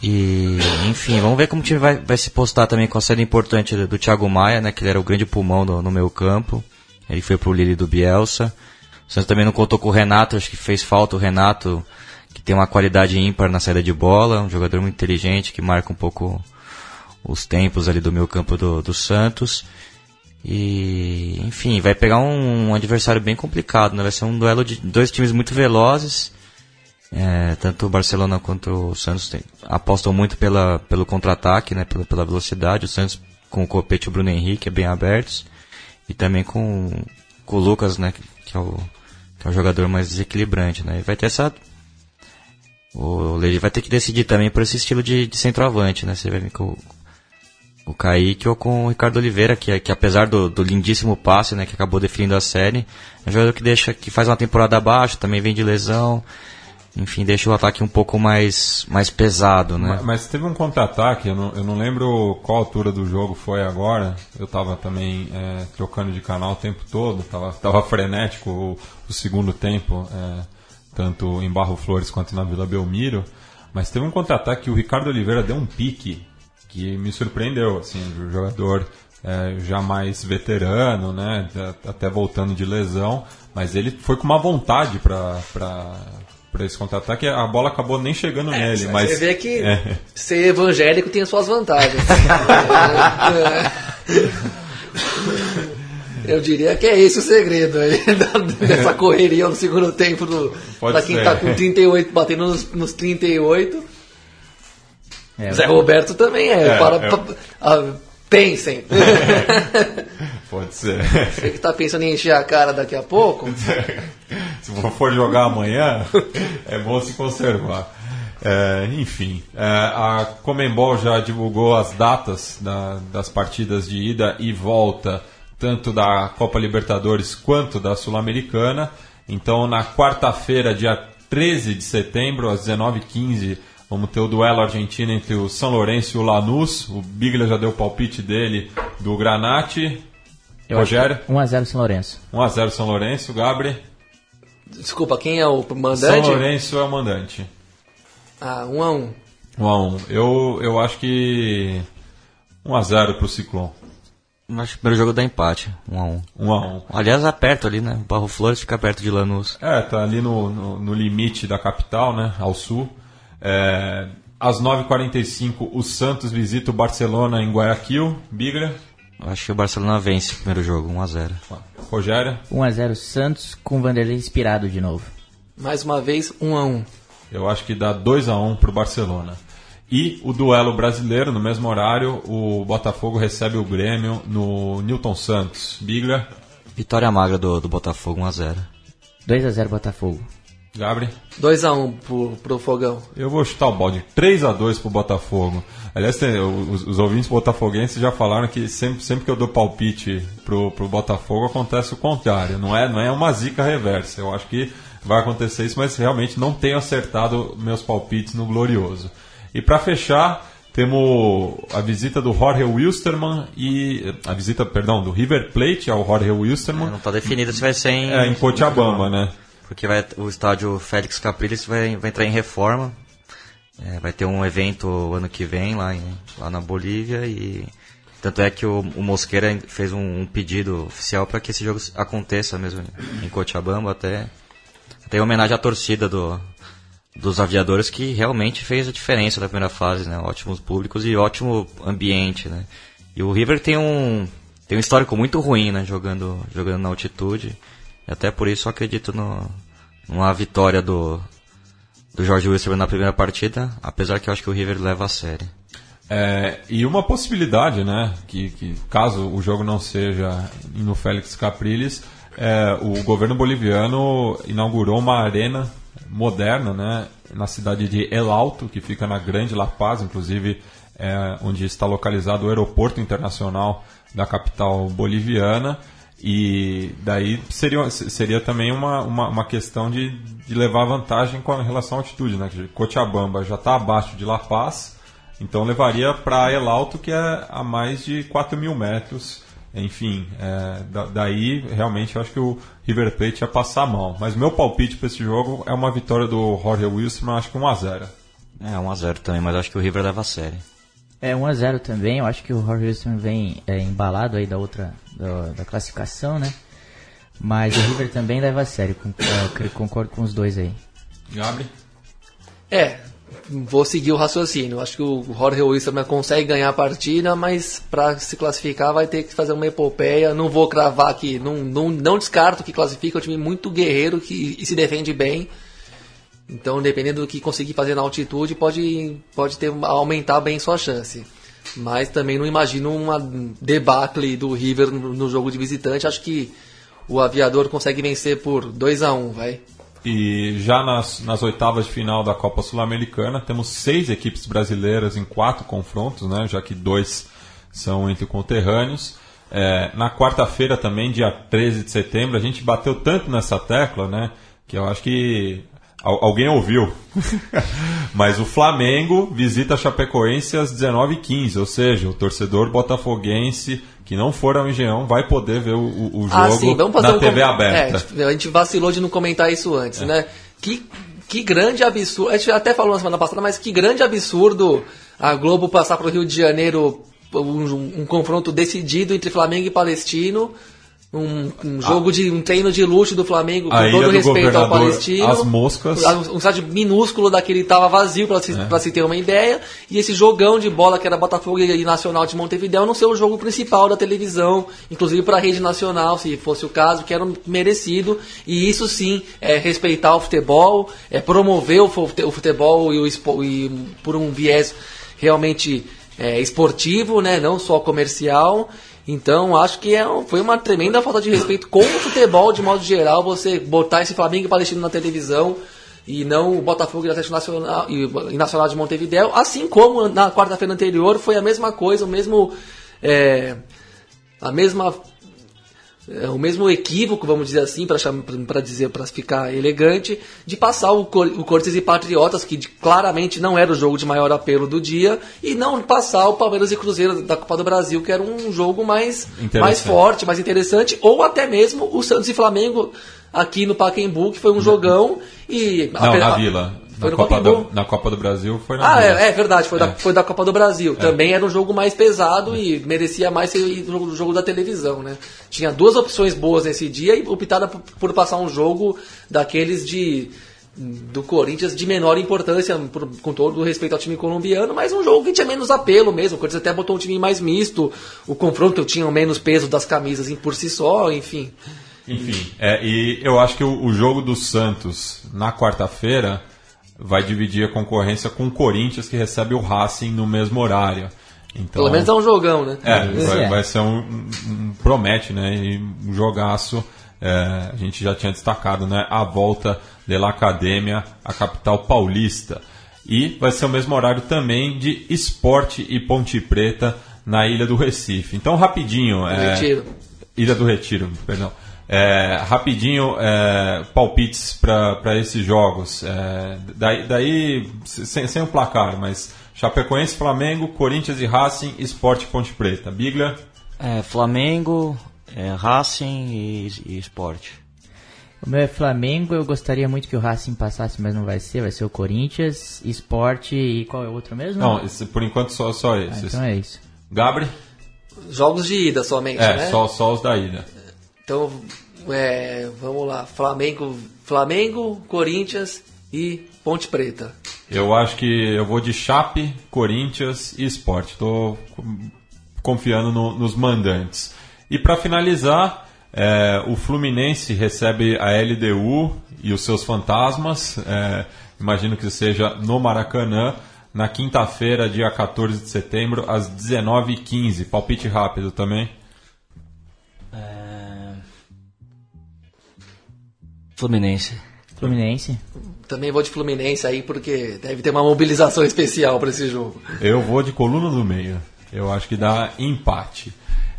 E, enfim, vamos ver como o time vai, vai se postar também com a saída importante do, do Thiago Maia, né? Que ele era o grande pulmão do, no meu campo. Ele foi pro Lille do Bielsa. O Santos também não contou com o Renato, acho que fez falta o Renato, que tem uma qualidade ímpar na saída de bola, um jogador muito inteligente, que marca um pouco os tempos ali do meu campo do, do Santos. E, enfim, vai pegar um, um adversário bem complicado, né? Vai ser um duelo de dois times muito velozes É, tanto o Barcelona quanto o Santos tem- apostam muito pela, pelo contra-ataque, né, pela, pela velocidade. O Santos com o Copete e o Bruno Henrique bem abertos. E também com, com o Lucas, né, que, é o, que é o jogador mais desequilibrante. Né. E vai ter essa. O Leite vai ter que decidir também por esse estilo de, de centroavante. Né. Você vai vir com o, o Kaique ou com o Ricardo Oliveira, que, é- que apesar do, do lindíssimo passe, né, que acabou definindo a série, é um jogador que deixa, que faz uma temporada abaixo, também vem de lesão, enfim, deixa o ataque um pouco mais, mais pesado, né? Ma- Mas teve um contra-ataque, eu não, eu não lembro qual altura do jogo foi agora. Eu tava também é, trocando de canal o tempo todo, tava, tava frenético o, o segundo tempo, é, tanto em Barro Flores quanto na Vila Belmiro. Mas teve um contra-ataque que o Ricardo Oliveira deu um pique que me surpreendeu, assim, o jogador é, já mais veterano, né, até voltando de lesão, mas ele foi com uma vontade para para esse contra-ataque, a bola acabou nem chegando nele, mas Você vê que é. ser evangélico tem as suas vantagens. Eu diria que é esse o segredo aí da- dessa correria no segundo tempo do, Pode pra quem ser. tá com 38, batendo nos, nos 38. É, Zé Roberto também é. É, para, é. pa- ah, pensem. Pode ser. Você que tá pensando em encher a cara daqui a pouco, se for jogar amanhã, é bom se conservar. É, enfim, é, a Comembol já divulgou as datas da- das partidas de ida e volta, tanto da Copa Libertadores quanto da Sul-Americana. Então, na quarta-feira, dia 13 de setembro, às 19h15, vamos ter o duelo argentino entre o São Lourenço e o Lanús. O Biglia já deu o palpite dele do Granate. Eu Rogério, 1x0 São Lourenço. 1x0 São Lourenço. Gabri, desculpa, quem é o São mandante? Lourenço é o mandante. Ah, um a um. 1 a 1 Eu, eu acho que 1 a 0 pro Ciclone. Acho que o primeiro jogo dá empate, 1 a 1 1 a 1 Aliás, é perto ali, né? Barro Flores fica perto de Lanús. É, tá ali no, no, no limite da capital, né? Ao sul. É, às 9h45, o Santos visita o Barcelona em Guayaquil. Biglia, Acho que o Barcelona vence o primeiro jogo, 1 a 0 Rogério. 1x0 Santos com o Vanderlei inspirado de novo. Mais uma vez, um a um. Eu acho que dá 2 a 1 pro Barcelona. E o duelo brasileiro, no mesmo horário, o Botafogo recebe o Grêmio no Newton Santos. Biglia, Vitória magra do, do Botafogo, 1 a 0 2x0 Botafogo. Gabri. 2 a 1 um pro, pro Fogão. Eu vou chutar o balde 3 a 2 pro Botafogo. Aliás, tem- os, os ouvintes botafoguenses já falaram que sempre, sempre que eu dou palpite pro, pro Botafogo acontece o contrário. Não é, não é uma zica reversa. Eu acho que vai acontecer isso, mas realmente não tenho acertado meus palpites no Glorioso. E para fechar, temos a visita do Jorge Wilstermann e. A visita, perdão, do River Plate ao Jorge Wilstermann Não tá definido se vai ser em, é, em Cochabamba, né? Porque vai, o estádio Félix Capriles vai, vai entrar em reforma. É, vai ter um evento ano que vem lá, em- lá na Bolívia e tanto é que o, o Mosqueira fez um, um pedido oficial para que esse jogo aconteça mesmo em Cochabamba até até em homenagem à torcida do, dos aviadores que realmente fez a diferença na primeira fase, né? Ótimos públicos e ótimo ambiente, né? E o River tem um tem um histórico muito ruim, né? Jogando jogando na altitude. Até por isso eu acredito no, numa vitória do do Jorge Wilson na primeira partida, apesar que eu acho que o River leva a série. É, e uma possibilidade, né, que, que caso o jogo não seja no Félix Capriles, é, o governo boliviano inaugurou uma arena moderna, né, na cidade de El Alto, que fica na Grande La Paz, inclusive é, onde está localizado o aeroporto internacional da capital boliviana. E daí seria, seria também uma, uma, uma questão de, de levar vantagem com relação à altitude, né? que Cochabamba já está abaixo de La Paz, então levaria para El Alto, que é a mais de 4 mil metros. Enfim, é, da- daí realmente eu acho que o River Plate ia passar mão. Mas meu palpite para esse jogo é uma vitória do Jorge Wilson, acho que 1x0. É, 1x0 também, mas acho que o River leva a série. É 1x0 também, eu acho que o Jorge Wilson vem é, embalado aí da outra, da, da classificação, né? Mas o River também leva a sério, é, eu concordo com os dois aí. Gabriel? É, vou seguir o raciocínio. Acho que o Jorge Wilson consegue ganhar a partida, mas para se classificar vai ter que fazer uma epopeia. Não vou cravar aqui, não, não, não descarto que classifica, é um time muito guerreiro que, e se defende bem. Então, dependendo do que conseguir fazer na altitude, pode, pode ter, aumentar bem sua chance. Mas também não imagino uma debacle do River no, jogo de visitante. Acho que o aviador consegue vencer por 2 a 1 um, vai. E já nas, nas oitavas de final da Copa Sul-Americana, temos seis equipes brasileiras em quatro confrontos, né, já que dois são entre conterrâneos. É, na quarta-feira também, dia 13 de setembro, a gente bateu tanto nessa tecla, né, que eu acho que alguém ouviu. Mas o Flamengo visita a Chapecoense às 19h15, ou seja, o torcedor botafoguense que não for ao Engenhão vai poder ver o, o jogo ah, sim, vamos fazer na um TV com... aberta. É, a gente vacilou de não comentar isso antes, é. né? Que, que grande absurdo. A gente até falou na semana passada, mas que grande absurdo a Globo passar para o Rio de Janeiro um, um, um confronto decidido entre Flamengo e Palestino um, um jogo ah. de um treino de luxo do Flamengo com todo respeito ao Palestino. As moscas. Um estádio minúsculo daquele estava vazio para se, é. se ter uma ideia. E esse jogão de bola que era Botafogo e Nacional de Montevideo não ser o jogo principal da televisão, inclusive para a rede nacional, se fosse o caso, que era merecido. E isso sim é respeitar o futebol, é promover o futebol e, o, e por um viés realmente é, esportivo, né, não só comercial. Então, acho que é, foi uma tremenda falta de respeito com o futebol de modo geral, você botar esse Flamengo e Palestino na televisão e não o Botafogo e Atlético Nacional e, Nacional de Montevideo, assim como na quarta-feira anterior foi a mesma coisa, o mesmo é, a mesma é, o mesmo equívoco, vamos dizer assim, para dizer para ficar elegante, de passar o, o Corinthians e Patriotas, que claramente não era o jogo de maior apelo do dia, e não passar o Palmeiras e Cruzeiro da Copa do Brasil, que era um jogo mais, mais forte, mais interessante, ou até mesmo o Santos e Flamengo aqui no Pacaembu, que foi um jogão e não, a, na Vila. Foi na, Copa do, na Copa do Brasil foi na Ah, é, é, verdade, foi, é. Da, foi da Copa do Brasil. É. Também era um jogo mais pesado e merecia mais ser o jogo, jogo da televisão, né? Tinha duas opções boas nesse dia e optada por, por passar um jogo daqueles de do Corinthians de menor importância, por, com todo o respeito ao time colombiano, mas um jogo que tinha menos apelo mesmo. O Corinthians até botou um time mais misto, o confronto tinha menos peso das camisas por si só, enfim. Enfim, é, e eu acho que o, o jogo do Santos na quarta-feira vai dividir a concorrência com o Corinthians, que recebe o Racing no mesmo horário. Então, Pelo menos é um jogão, né? É, vai, é. vai ser um, um, promete, né? E um jogaço. É, a gente já tinha destacado, né? A volta da Academia, a capital paulista. E vai ser o mesmo horário também de Esporte e Ponte Preta na Ilha do Recife. Então, rapidinho. É, Retiro. Ilha do Retiro, perdão. É, rapidinho, é, palpites para esses jogos. É, daí, daí sem, sem o placar, mas Chapecoense, Flamengo, Corinthians e Racing, Esporte Ponte Preta. Biglia? É, Flamengo, é, Racing e, e Esporte. O meu é Flamengo, eu gostaria muito que o Racing passasse, mas não vai ser, vai ser o Corinthians, Esporte e qual é o outro mesmo? Não, esse, por enquanto só, só esses. Ah, então é isso. Gabri? Jogos de ida somente, é, né? Só, só os da ida. Então, é, vamos lá. Flamengo, Flamengo, Corinthians e Ponte Preta. Eu acho que eu vou de Chape, Corinthians e Sport. Estou confiando no, nos mandantes. E para finalizar, é, o Fluminense recebe a LDU e os seus fantasmas. É, imagino que seja no Maracanã, na quinta-feira, dia 14 de setembro, às 19h15. Palpite rápido também. Fluminense. Fluminense. Também vou de Fluminense aí, porque deve ter uma mobilização especial para esse jogo. Eu vou de coluna do meio. Eu acho que dá empate.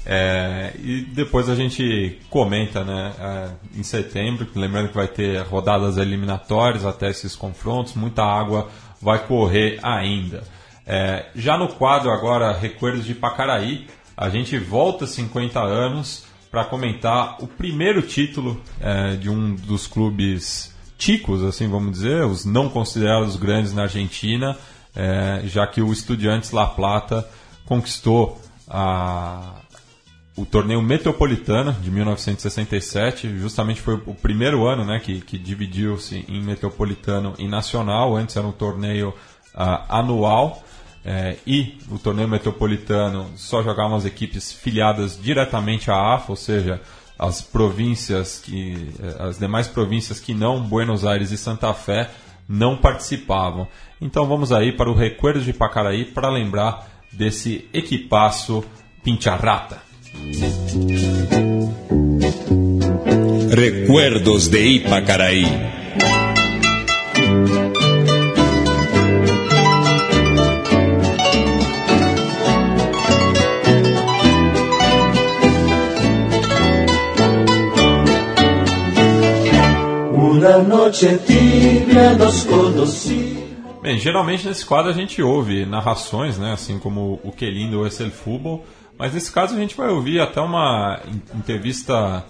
É, e depois a gente comenta né, é, em setembro, lembrando que vai ter rodadas eliminatórias até esses confrontos, muita água vai correr ainda. É, já no quadro agora, Recuerdos de Pacaraí, a gente volta 50 anos para comentar o primeiro título é, de um dos clubes ticos, assim vamos dizer, os não considerados grandes na Argentina, é, já que o Estudiantes La Plata conquistou a, o torneio Metropolitana de 1967, justamente foi o primeiro ano né, que, que dividiu-se em Metropolitano e Nacional, antes era um torneio uh, anual. É, e o torneio metropolitano só jogavam as equipes filiadas diretamente à AFA, ou seja, as províncias que as demais províncias que não Buenos Aires e Santa Fé não participavam. Então vamos aí para o Recuerdos de Pacaraí para lembrar desse equipaço Pincharrata. Recuerdos de Ipacaraí. Bem, geralmente nesse quadro a gente ouve narrações, né, assim como o Que Lindo ou Esse Futebol, mas nesse caso a gente vai ouvir até uma entrevista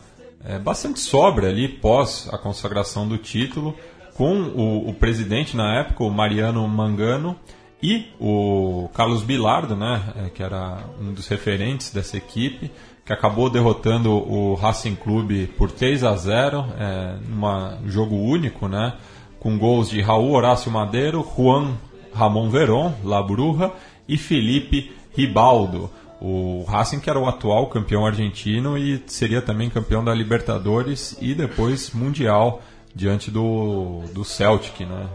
é, bastante sóbria ali pós a consagração do título com o, o, presidente na época, o Mariano Mangano, e o Carlos Bilardo, né, é, que era um dos referentes dessa equipe, que acabou derrotando o Racing Clube por 3 a 0 é, num jogo único, né, com gols de Raul Horácio Madeiro, Juan Ramon Veron, La Bruja e Felipe Ribaldo. O Racing que era o atual campeão argentino e seria também campeão da Libertadores e depois mundial diante do, do Celtic, né?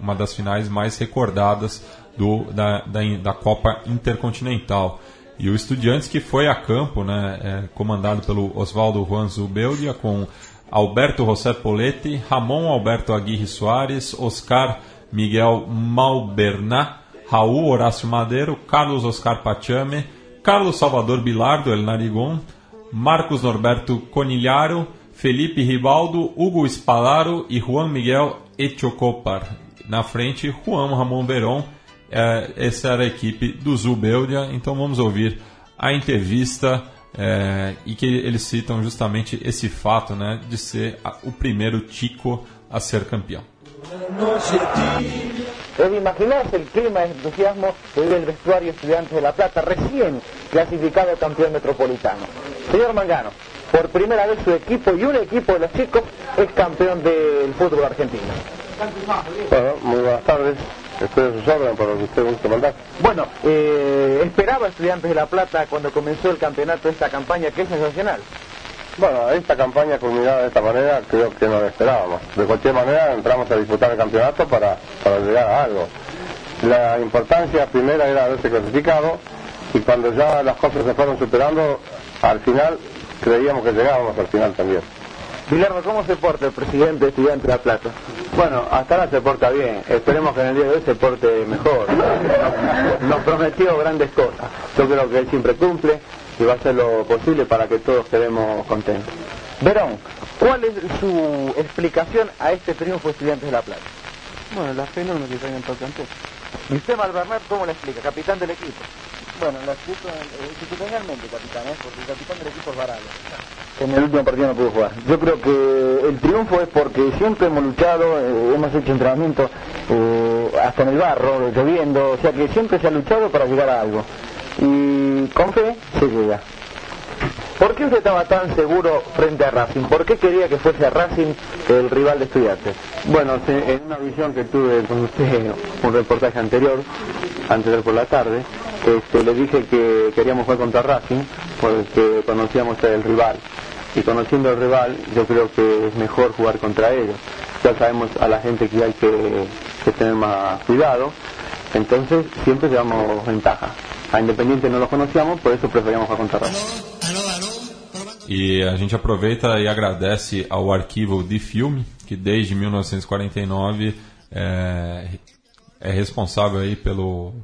uma das finais mais recordadas do, da, da, da Copa Intercontinental. E o Estudiantes que foi a campo, né, é, comandado pelo Oswaldo Juan Zubeldia, com Alberto José Poletti, Ramon Alberto Aguirre Soares, Oscar Miguel Malberná, Raul Horácio Madeiro, Carlos Oscar Pachame, Carlos Salvador Bilardo El Narigon, Marcos Norberto Conilharo, Felipe Ribaldo, Hugo Spalaro e Juan Miguel Echocopar. Na frente, Juan Ramon Verón. É, essa era a equipe do Zubeldia. Então vamos ouvir a entrevista é, e que eles citam justamente esse fato né, de ser a, o primeiro Tico a ser campeão. Es imaginarse el clima de entusiasmo que vive el vestuario Estudiantes de La Plata, recién clasificado campeón metropolitano. Señor Mangano, por primera vez su equipo y un equipo de los chicos es campeón del fútbol argentino. Bueno, muy buenas tardes. Estoy a sus órdenes para lo que usted guste mandar. Bueno, eh, esperaba Estudiantes de La Plata cuando comenzó el campeonato esta campaña que es sensacional. Bueno, esta campaña culminada de esta manera creo que no la esperábamos. De cualquier manera entramos a disputar el campeonato para, para llegar a algo. La importancia primera era haberse clasificado y cuando ya las cosas se fueron superando, al final creíamos que llegábamos al final también. Guillermo, ¿cómo se porta el presidente de Estudiantes de La Plata? Bueno, hasta ahora se porta bien. Esperemos que en el día de hoy se porte mejor. Nos prometió grandes cosas. Yo creo que él siempre cumple y va a hacer lo posible para que todos quedemos contentos. Verón, ¿cuál es su explicación a este triunfo de Estudiantes de La Plata? Bueno, la fe no nos que en todo. ¿Y usted, cómo le explica? Capitán del equipo. Bueno, lo explico eh, institucionalmente, capitán, ¿eh? porque el capitán del equipo es Varalo. En el último partido no pudo jugar. Yo creo que el triunfo es porque siempre hemos luchado, eh, hemos hecho entrenamiento eh, hasta en el barro, lloviendo, o sea que siempre se ha luchado para llegar a algo. Y con fe se llega. ¿Por qué usted estaba tan seguro frente a Racing? ¿Por qué quería que fuese a Racing el rival de estudiantes? Bueno, en una visión que tuve con usted, un reportaje anterior, antes de por la tarde, este, le dije que queríamos jugar contra Racing porque conocíamos el rival. Y conociendo el rival, yo creo que es mejor jugar contra ellos. Ya sabemos a la gente que hay que, que tener más cuidado, entonces siempre llevamos ventaja. A Independiente no lo conocíamos, por eso preferíamos jugar contra Racing. E a gente aproveita e agradece ao arquivo de filme, que desde 1949 é, é responsável aí pelo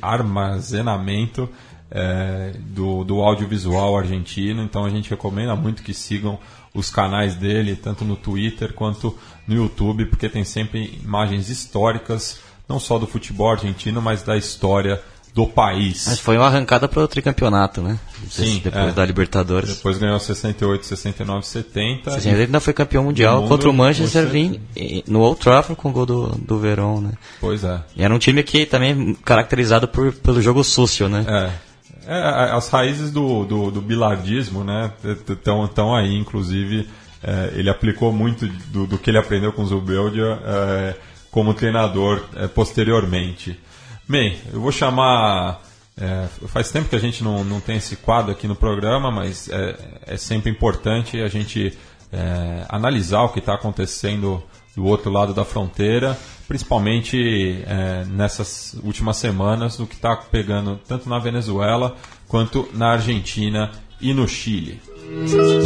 armazenamento é, do, do audiovisual argentino. Então a gente recomenda muito que sigam os canais dele, tanto no Twitter quanto no YouTube, porque tem sempre imagens históricas, não só do futebol argentino, mas da história do país. Mas foi uma arrancada para o tricampeonato, né? Sim, depois é. da Libertadores. Depois ganhou 68, 69, 70. 68 ainda foi campeão mundial mundo, contra o Manchester você... no Old Trafford com o gol do, do Verón, né? Pois é. E era um time que também caracterizado por, pelo jogo sucio, né? É. é as raízes do, do, do bilardismo, né? Estão aí, inclusive, é, ele aplicou muito do, do, que ele aprendeu com o Zubeldia é, como treinador é, posteriormente. Bem, eu vou chamar. É, faz tempo que a gente não, não tem esse quadro aqui no programa, mas é, é sempre importante a gente é, analisar o que está acontecendo do outro lado da fronteira, principalmente é, nessas últimas semanas, o que está pegando tanto na Venezuela quanto na Argentina e no Chile.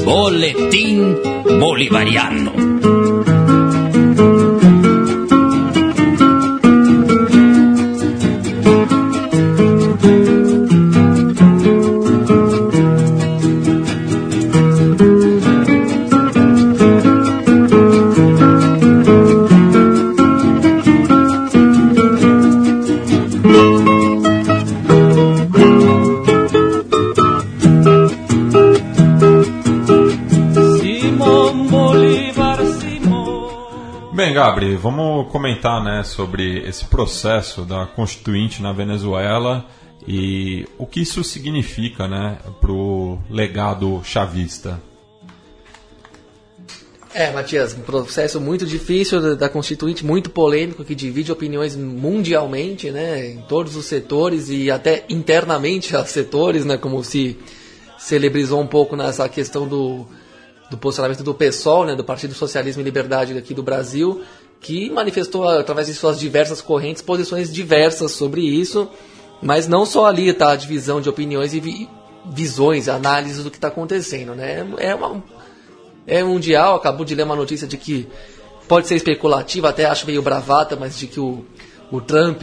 Boletim Bolivariano. Vamos comentar né, sobre esse processo da Constituinte na Venezuela e o que isso significa né, para o legado chavista. É, Matias, um processo muito difícil da Constituinte, muito polêmico, que divide opiniões mundialmente, né, em todos os setores e até internamente a setores, né, como se celebrizou um pouco nessa questão do do posicionamento do PSOL, né, do Partido Socialismo e Liberdade aqui do Brasil, que manifestou através de suas diversas correntes posições diversas sobre isso, mas não só ali está a divisão de opiniões e vi visões, análises do que está acontecendo, né? É uma é mundial, acabou de ler uma notícia de que pode ser especulativa, até acho meio bravata, mas de que o, o Trump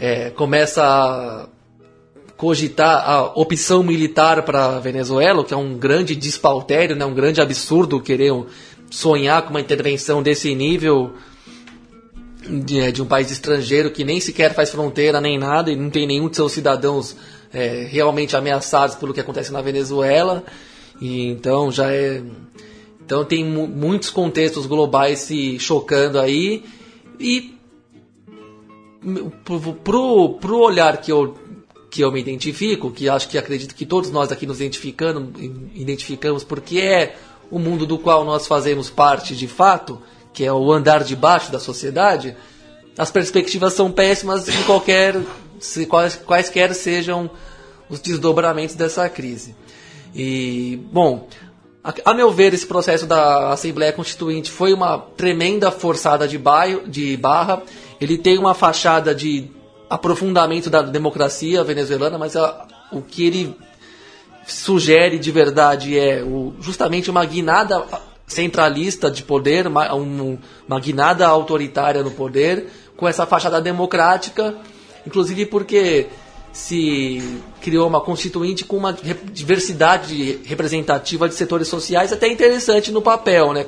é, começa a cogitar a opção militar para Venezuela, que é um grande despautério, né, um grande absurdo querer sonhar com uma intervenção desse nível de, é, de, um país estrangeiro que nem sequer faz fronteira nem nada e não tem nenhum de seus cidadãos é, realmente ameaçados pelo que acontece na Venezuela. E então já é. Então tem muitos contextos globais se chocando aí. E pro, pro olhar que eu que eu me identifico, que acho que acredito que todos nós aqui nos identificando, identificamos, porque é o mundo do qual nós fazemos parte de fato, que é o andar de baixo da sociedade, as perspectivas são péssimas em qualquer, se, quais, quaisquer sejam os desdobramentos dessa crise. E, bom, a, a, meu ver, esse processo da Assembleia Constituinte foi uma tremenda forçada de, baio, de barra. Ele tem uma fachada de aprofundamento da democracia venezuelana, mas a, o que ele sugere de verdade é o, justamente uma guinada centralista de poder, uma, um, guinada autoritária no poder, com essa fachada democrática, inclusive porque se criou uma constituinte com uma diversidade representativa de setores sociais até interessante no papel, né?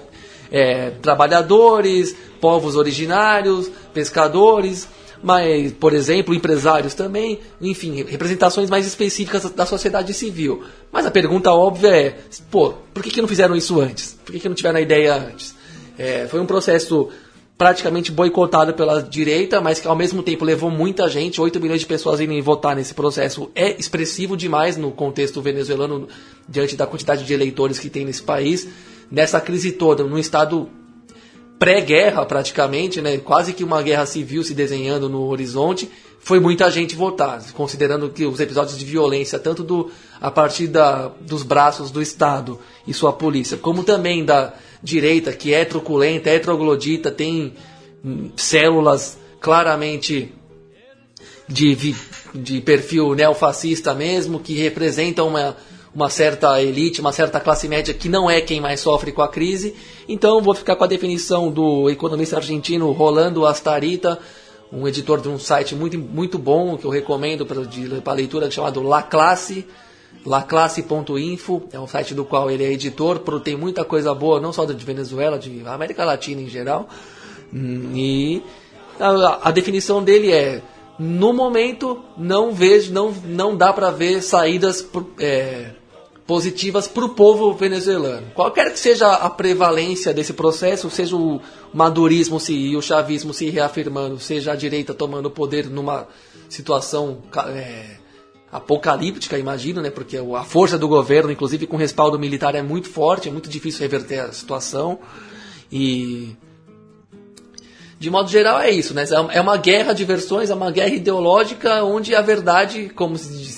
É, trabalhadores, povos originários, pescadores, mas, por exemplo, empresários também, enfim, representações mais específicas da sociedade civil. Mas a pergunta óbvia é, pô, por que, que não fizeram isso antes? Por que, que não tiveram a ideia antes? É, foi um processo praticamente boicotado pela direita, mas que ao mesmo tempo levou muita gente, 8 milhões de pessoas irem votar nesse processo é expressivo demais no contexto venezuelano, diante da quantidade de eleitores que tem nesse país. Nessa crise toda, num estado pré-guerra praticamente, né, quase que uma guerra civil se desenhando no horizonte, foi muita gente votar, considerando que os episódios de violência, tanto do, a partir da, dos braços do Estado e sua polícia, como também da direita, que é truculenta, é troglodita, tem hum, células claramente de, de perfil neofascista mesmo, que representam uma, uma certa elite, uma certa classe média que não é quem mais sofre com a crise. Então vou ficar com a definição do economista argentino Rolando Astarita, um editor de um site muito, muito bom que eu recomendo para leitura chamado La Classe, laclasse.info, é um site do qual ele é editor, tem muita coisa boa, não só de Venezuela, de América Latina em geral. Hum, e a, a definição dele é no momento não vejo não, não dá para ver saídas é, positivas para o povo venezuelano. Qualquer que seja a prevalência desse processo, seja o madurismo se, e o chavismo se reafirmando, seja a direita tomando poder numa situação é, apocalíptica, imagino, né? porque a força do governo, inclusive com respaldo militar, é muito forte, é muito difícil reverter a situação. E de modo geral é isso, né? É uma guerra de versões, é uma guerra ideológica onde a verdade, como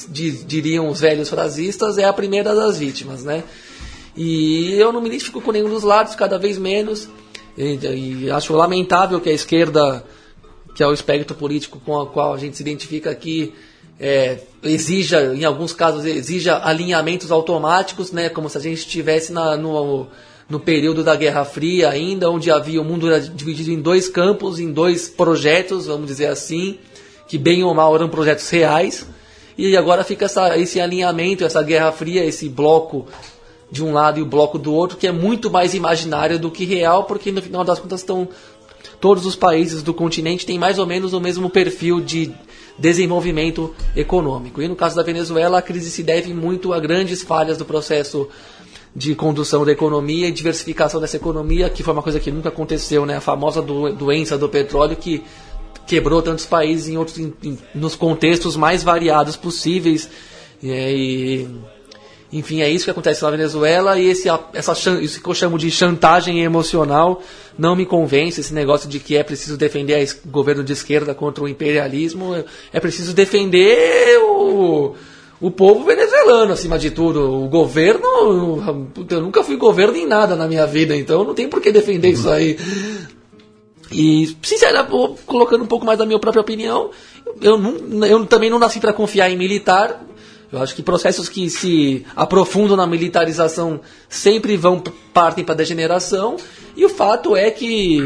diriam os velhos frasistas, é a primeira das vítimas, né? E eu não me identifico com nenhum dos lados, cada vez menos. E, e acho lamentável que a esquerda, que é o espectro político com o qual a gente se identifica aqui, é, exija, em alguns casos, exija alinhamentos automáticos, né, como se a gente estivesse na, no, no período da Guerra Fria ainda, onde havia o mundo dividido em dois campos, em dois projetos, vamos dizer assim, que bem ou mal eram projetos reais, e agora fica essa, esse alinhamento, essa Guerra Fria, esse bloco de um lado e o bloco do outro, que é muito mais imaginário do que real, porque no final das contas estão todos os países do continente têm mais ou menos o mesmo perfil de desenvolvimento econômico. E no caso da Venezuela, a crise se deve muito a grandes falhas do processo de condução da economia e diversificação dessa economia, que foi uma coisa que nunca aconteceu, né? A famosa do, doença do petróleo que quebrou tantos países em outros, em, em, nos contextos mais variados possíveis. E, enfim, é isso que acontece na Venezuela e esse, essa, isso que eu chamo de chantagem emocional não me convence. Esse negócio de que é preciso defender o governo de esquerda contra o imperialismo, é preciso defender o, o povo venezuelano acima de tudo. O governo, eu nunca fui governo em nada na minha vida, então não tem por que defender isso aí. E, sinceramente, colocando um pouco mais da minha própria opinião, eu, eu também não nasci para confiar em militar, eu acho que processos que se aprofundam na militarização sempre vão partem para degeneração. E o fato é que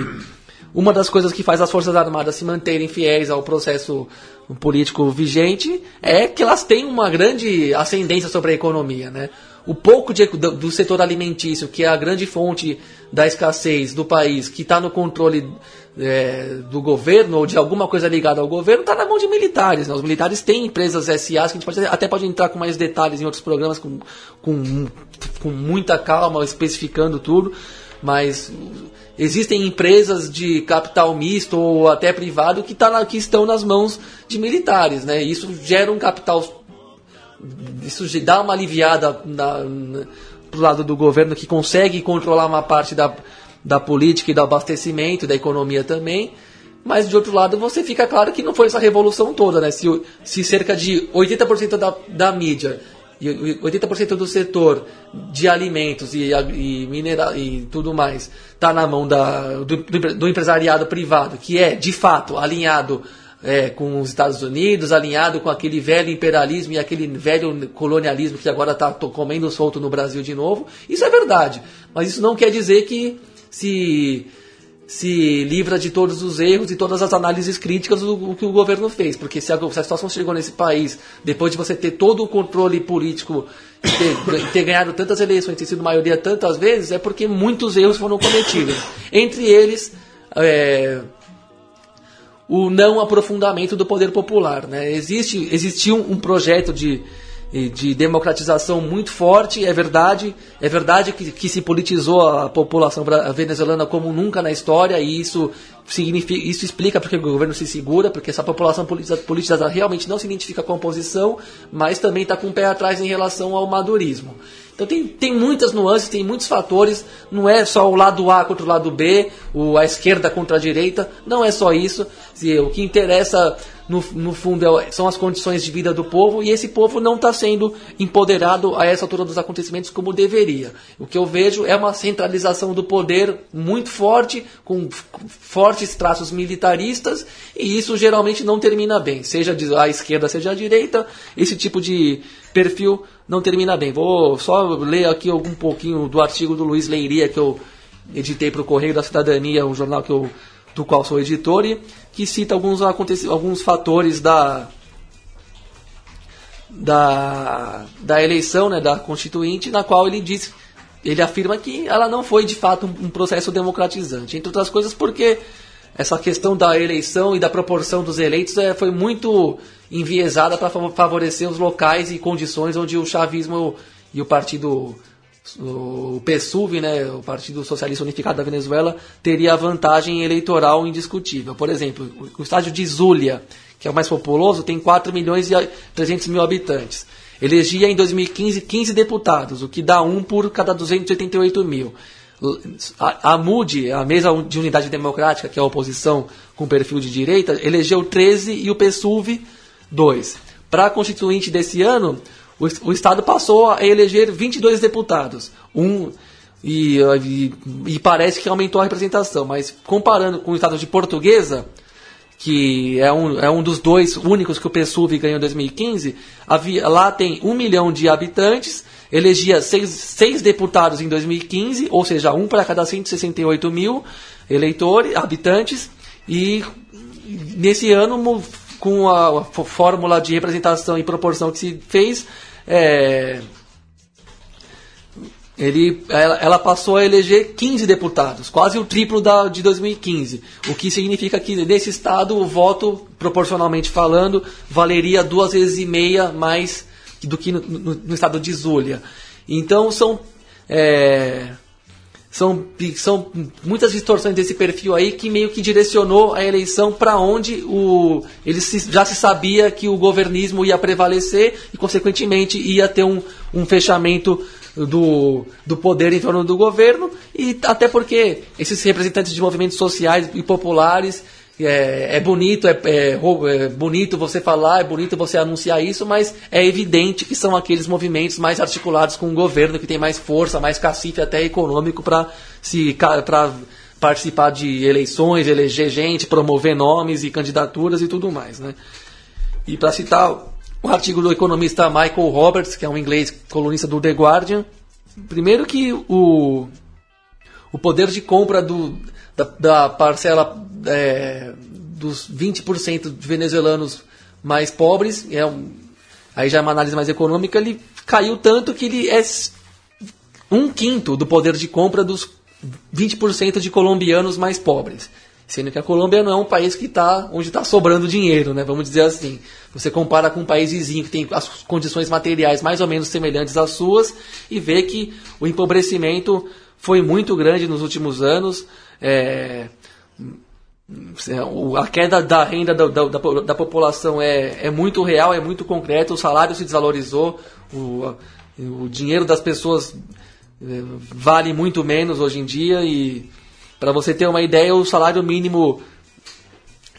uma das coisas que faz as Forças Armadas se manterem fiéis ao processo político vigente é que elas têm uma grande ascendência sobre a economia, né? O pouco de, do, do, setor alimentício, que é a grande fonte da escassez do país, que está no controle é, do governo ou de alguma coisa ligada ao governo está na mão de militares. Né? Os militares têm empresas SAs que a gente pode, até pode entrar com mais detalhes em outros programas com, com, com muita calma, especificando tudo, mas existem empresas de capital misto ou até privado que, tá na, que estão nas mãos de militares. Né? Isso gera um capital. Isso dá uma aliviada na, na, pro lado do governo que consegue controlar uma parte da da política e do abastecimento, da economia também. Mas de outro lado, você fica claro que não foi essa revolução toda, né? Se, se cerca de 80% da, da mídia 80% do setor de alimentos e, e, minera, e tudo mais está na mão da, do, do, empresariado privado, que é, de fato, alinhado é, com os Estados Unidos, alinhado com aquele velho imperialismo e aquele velho colonialismo que agora está comendo solto no Brasil de novo. Isso é verdade. Mas isso não quer dizer que se se livra de todos os erros e todas as análises críticas do, do que o governo fez. Porque se a, se a, situação chegou nesse país, depois de você ter todo o controle político, ter, ter ganhado tantas eleições, ter sido maioria tantas vezes, é porque muitos erros foram cometidos. Entre eles, é, o não aprofundamento do poder popular. Né? Existe, existiu um projeto de de democratização muito forte, é verdade. É verdade que, que se politizou a população venezuelana como nunca na história, e isso, significa, isso explica porque o governo se segura, porque essa população politizada realmente não se identifica com a oposição, mas também está com o pé atrás em relação ao madurismo. Então tem, tem muitas nuances, tem muitos fatores, não é só o lado A contra o lado B, o, a esquerda contra a direita, não é só isso. O que interessa no, no fundo, é, são as condições de vida do povo e esse povo não está sendo empoderado a essa altura dos acontecimentos como deveria. O que eu vejo é uma centralização do poder muito forte, com fortes traços militaristas, e isso geralmente não termina bem. Seja a esquerda, seja a direita, esse tipo de perfil não termina bem. Vou só ler aqui algum pouquinho do artigo do Luiz Leiria que eu editei para o Correio da Cidadania, um jornal que eu do qual sou editor, e que cita alguns, alguns fatores da, da, da eleição né, da Constituinte, na qual ele diz, ele afirma que ela não foi de fato um, um processo democratizante, entre outras coisas porque essa questão da eleição e da proporção dos eleitos é, foi muito enviesada para favorecer os locais e condições onde o chavismo e o partido o PSUV, né, o Partido Socialista Unificado da Venezuela, teria a vantagem eleitoral indiscutível. Por exemplo, o estádio de Zulia, que é o mais populoso, tem 4 milhões e 300 mil habitantes. Elegia em 2015 15 deputados, o que dá um por cada 288 mil. A, a MUD, a Mesa de Unidade Democrática, que é a oposição com perfil de direita, elegeu 13 e o PSUV 2. Para a constituinte desse ano, o, o Estado passou a eleger 22 deputados. Um, e, e, e parece que aumentou a representação. Mas comparando com o estado de Portuguesa, que é um, é um dos dois únicos que o PSUV ganhou em 2015, havia, lá tem um milhão de habitantes, elegia seis, seis deputados em 2015, ou seja, um para cada 168 mil eleitores, habitantes, e nesse ano, com a, a fórmula de representação e proporção que se fez, é, ele, ela, ela, passou a eleger 15 deputados, quase o triplo da, de 2015. O que significa que nesse estado o voto, proporcionalmente falando, valeria duas vezes e meia mais do que no, no, no estado de Zulia. Então são, é, são, são muitas distorções desse perfil aí que meio que direcionou a eleição para onde o, ele se, já se sabia que o governismo ia prevalecer e, consequentemente, ia ter um, um fechamento do, do poder em torno do governo, e até porque esses representantes de movimentos sociais e populares é, é bonito, é, é, é, bonito você falar, é bonito você anunciar isso, mas é evidente que são aqueles movimentos mais articulados com o governo, que tem mais força, mais cacife até econômico para se para participar de eleições, eleger gente, promover nomes e candidaturas e tudo mais, né? E para citar um artigo do economista Michael Roberts, que é um inglês colunista do The Guardian. Primeiro que o, o poder de compra do, da, da parcela é, dos 20% de venezuelanos mais pobres, é um, aí já é uma análise mais econômica, ele caiu tanto que ele é um quinto do poder de compra dos 20% de colombianos mais pobres. Sendo que a Colômbia não é um país que está onde está sobrando dinheiro, né? vamos dizer assim. Você compara com um país vizinho que tem as condições materiais mais ou menos semelhantes às suas e vê que o empobrecimento foi muito grande nos últimos anos. É, a queda da renda da, da, da, população é, é muito real, é muito concreta, o salário se desvalorizou, o, o dinheiro das pessoas é, vale muito menos hoje em dia e para você ter uma ideia, o salário mínimo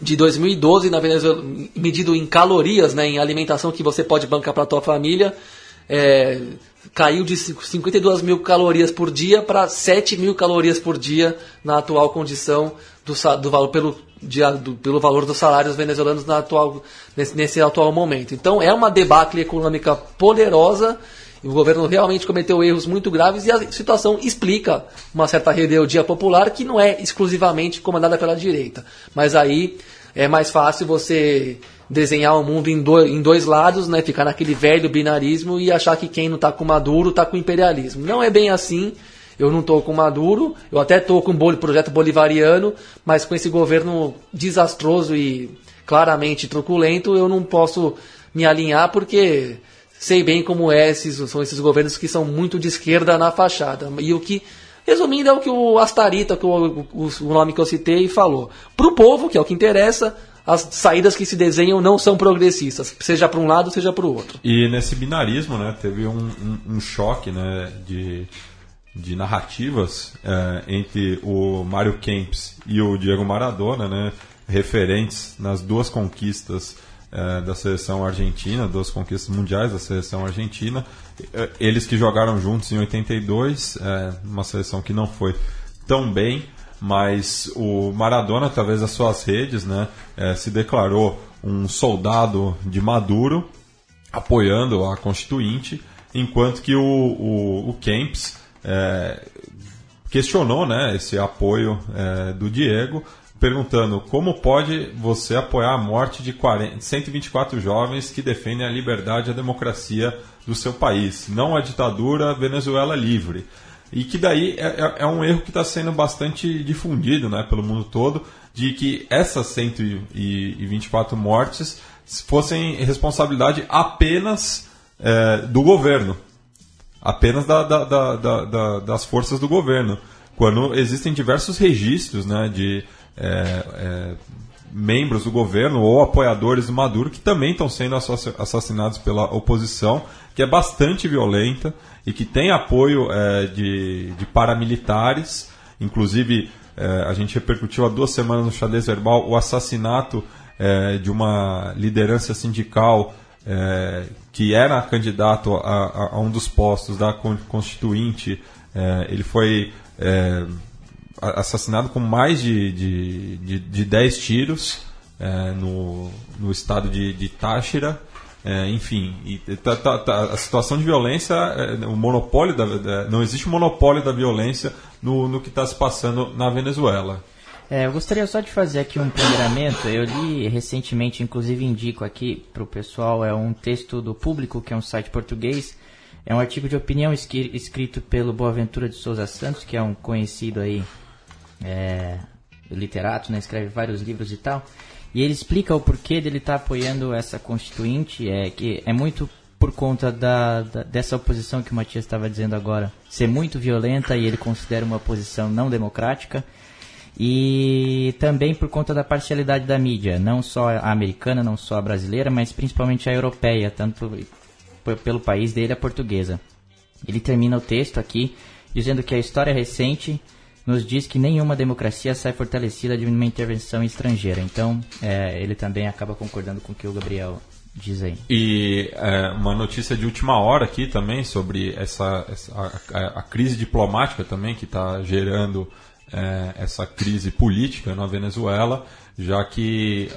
de 2012 na Venezuela, medido em calorias, né, em alimentação que você pode bancar para a tua família, é, caiu de 52 mil calorias por dia para 7 mil calorias por dia na atual condição do, do valor pelo, de, do, pelo valor dos salários venezuelanos na atual, nesse, nesse atual momento. Então é uma debacle econômica poderosa o governo realmente cometeu erros muito graves e a situação explica uma certa rebeldia popular que não é exclusivamente comandada pela direita. Mas aí é mais fácil você desenhar o mundo em dois, em dois lados, né? ficar naquele velho binarismo e achar que quem não está com Maduro está com imperialismo. Não é bem assim. Eu não estou com Maduro, eu até estou com o projeto bolivariano, mas com esse governo desastroso e claramente truculento, eu não posso me alinhar porque sei bem como é esses, são esses governos que são muito de esquerda na fachada. E o que, resumindo, é o que o Astarita, que o, o, o nome que eu citei, falou. Para o povo, que é o que interessa, as saídas que se desenham não são progressistas, seja para um lado, seja para o outro. E nesse binarismo, né, teve um, um, um choque né, de, de narrativas é, entre o Mário Kempis e o Diego Maradona, né, referentes nas duas conquistas é, da seleção argentina, duas conquistas mundiais da seleção argentina. É, eles que jogaram juntos em 82, é, uma seleção que não foi tão bem, mas o Maradona, através das suas redes, né, é, se declarou um soldado de Maduro, apoiando a Constituinte, enquanto que o, o, o Kempis é, questionou né, esse apoio é, do Diego, perguntando como pode você apoiar a morte de 40, 124 jovens que defendem a liberdade e a democracia do seu país, não a ditadura Venezuela livre. E que daí é, é, é um erro que está sendo bastante difundido né, pelo mundo todo, de que essas 124 mortes fossem responsabilidade apenas é, do governo, apenas da, da, da, das forças do governo. Quando existem diversos registros né, de é, é, membros do governo ou apoiadores do Maduro que também estão sendo assassinados pela oposição, que é bastante violenta e que tem apoio é, de, de, paramilitares. Inclusive, é, a gente repercutiu há duas semanas no xadrez verbal o assassinato é, de uma liderança sindical que era candidato a, a, um dos postos da Constituinte, ele foi assassinado com mais de, de, de, de 10 tiros é, no, no estado de, de Táchira. É, enfim, e, tá, tá, tá, a situação de violência, é, o monopólio da, não existe monopólio da violência no, no que está se passando na Venezuela. É, eu gostaria só de fazer aqui um ponderamento. Eu li recentemente, inclusive indico aqui para o pessoal, é um texto do Público, que é um site português. É um artigo de opinião escrito pelo Boaventura de Souza Santos, que é um conhecido aí é, literato, né? escreve vários livros e tal. E ele explica o porquê dele estar tá apoiando essa constituinte, é que é muito por conta da, da dessa oposição que o Matias estava dizendo agora, ser muito violenta e ele considera uma posição não democrática. E também por conta da parcialidade da mídia, não só a americana, não só a brasileira, mas principalmente a europeia, tanto pelo país dele, a portuguesa. Ele termina o texto aqui dizendo que a história recente nos diz que nenhuma democracia sai fortalecida de uma intervenção estrangeira. Então, é, ele também acaba concordando com o que o Gabriel diz aí. E é, uma notícia de última hora aqui também sobre essa, essa a, a, crise diplomática também que está gerando é, essa crise política na Venezuela, já que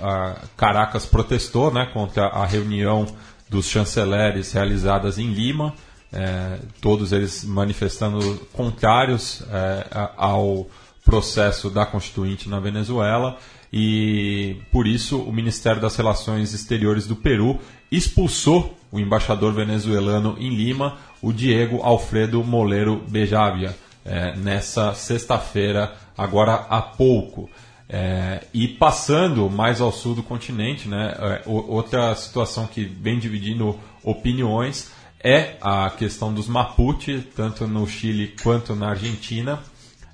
Caracas protestou né, contra a reunião dos chanceleres realizadas em Lima é, todos eles manifestando contrários é, ao processo da Constituinte na Venezuela e por isso o Ministério das Relações Exteriores do Peru expulsou o embaixador venezuelano em Lima, o Diego Alfredo Moleiro Bejavia, é, nessa sexta-feira, agora há pouco. É, e passando mais ao sul do continente, né, é, outra situação que vem dividindo opiniões é a questão dos Mapuche, tanto no Chile quanto na Argentina,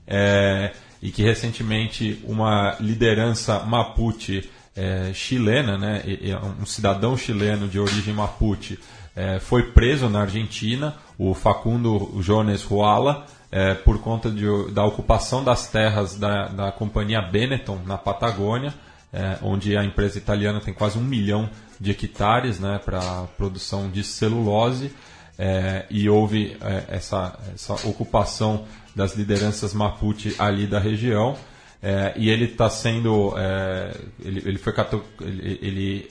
é, e que recentemente uma liderança Mapuche é, chilena, né, um cidadão chileno de origem Mapuche, é, foi preso na Argentina, o Facundo Jones Ruala, é, por conta de, da ocupação das terras da, da companhia Benetton na Patagônia, é, onde a empresa italiana tem quase um milhão de hectares né, para produção de celulose é, e houve é, essa, essa ocupação das lideranças Mapuche ali da região é, e ele está sendo é, ele, ele foi ele, ele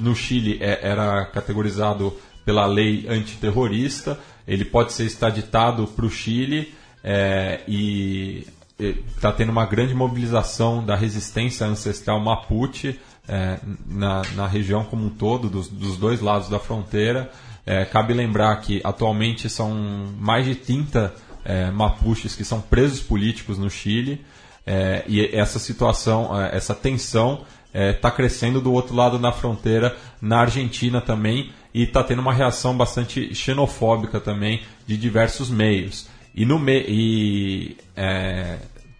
no Chile é, era categorizado pela lei antiterrorista ele pode ser extraditado para o Chile é, e está tendo uma grande mobilização da resistência ancestral Mapuche é, na, na região como um todo, dos, dos dois lados da fronteira. É, cabe lembrar que atualmente são mais de 30 é, mapuches que são presos políticos no Chile é, e essa situação, é, essa tensão está é, crescendo do outro lado da fronteira, na Argentina também, e está tendo uma reação bastante xenofóbica também de diversos meios. E, me e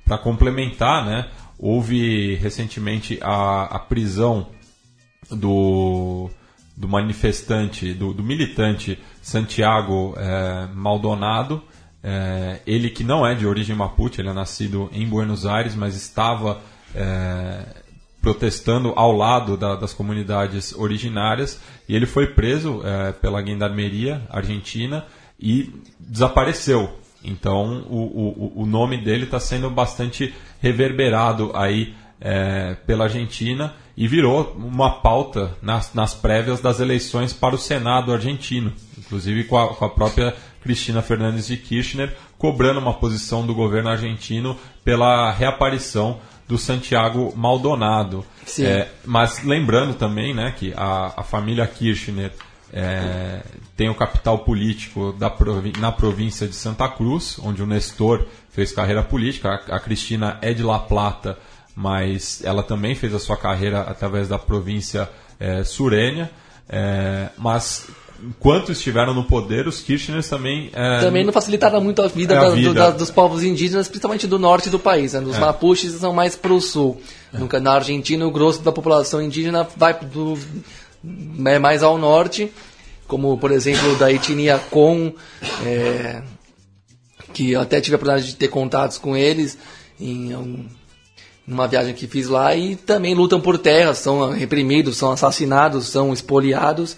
para complementar, né, Houve recentemente a, a prisão do, do manifestante, do, do militante Santiago é, Maldonado. É, ele que não é de origem mapuche, ele é nascido em Buenos Aires, mas estava é, protestando ao lado da, das comunidades originárias e ele foi preso pela gendarmeria argentina e desapareceu. Então o, o, o nome dele está sendo bastante reverberado aí é, pela Argentina e virou uma pauta nas, nas prévias das eleições para o Senado argentino, inclusive com a, com a própria Cristina Fernandes de Kirchner cobrando uma posição do governo argentino pela reaparição do Santiago Maldonado. É, mas lembrando também né, que a, a família Kirchner é, tem o capital político da, na província de Santa Cruz, onde o Nestor fez carreira política. A, a Cristina é de La Plata, mas ela também fez a sua carreira através da província é, surênia. É, mas enquanto estiveram no poder, os Kirchners também. É, também não facilitaram muito a vida, é a da, vida. Do, da, dos povos indígenas, principalmente do norte do país. Né? Os é. Mapuches são mais para o sul. É. Na Argentina, o grosso da população indígena vai do mais ao norte, como por exemplo da etnia Com, é, que eu até tive a oportunidade de ter contatos com eles em um, uma viagem que fiz lá e também lutam por terra, são reprimidos, são assassinados, são expoliados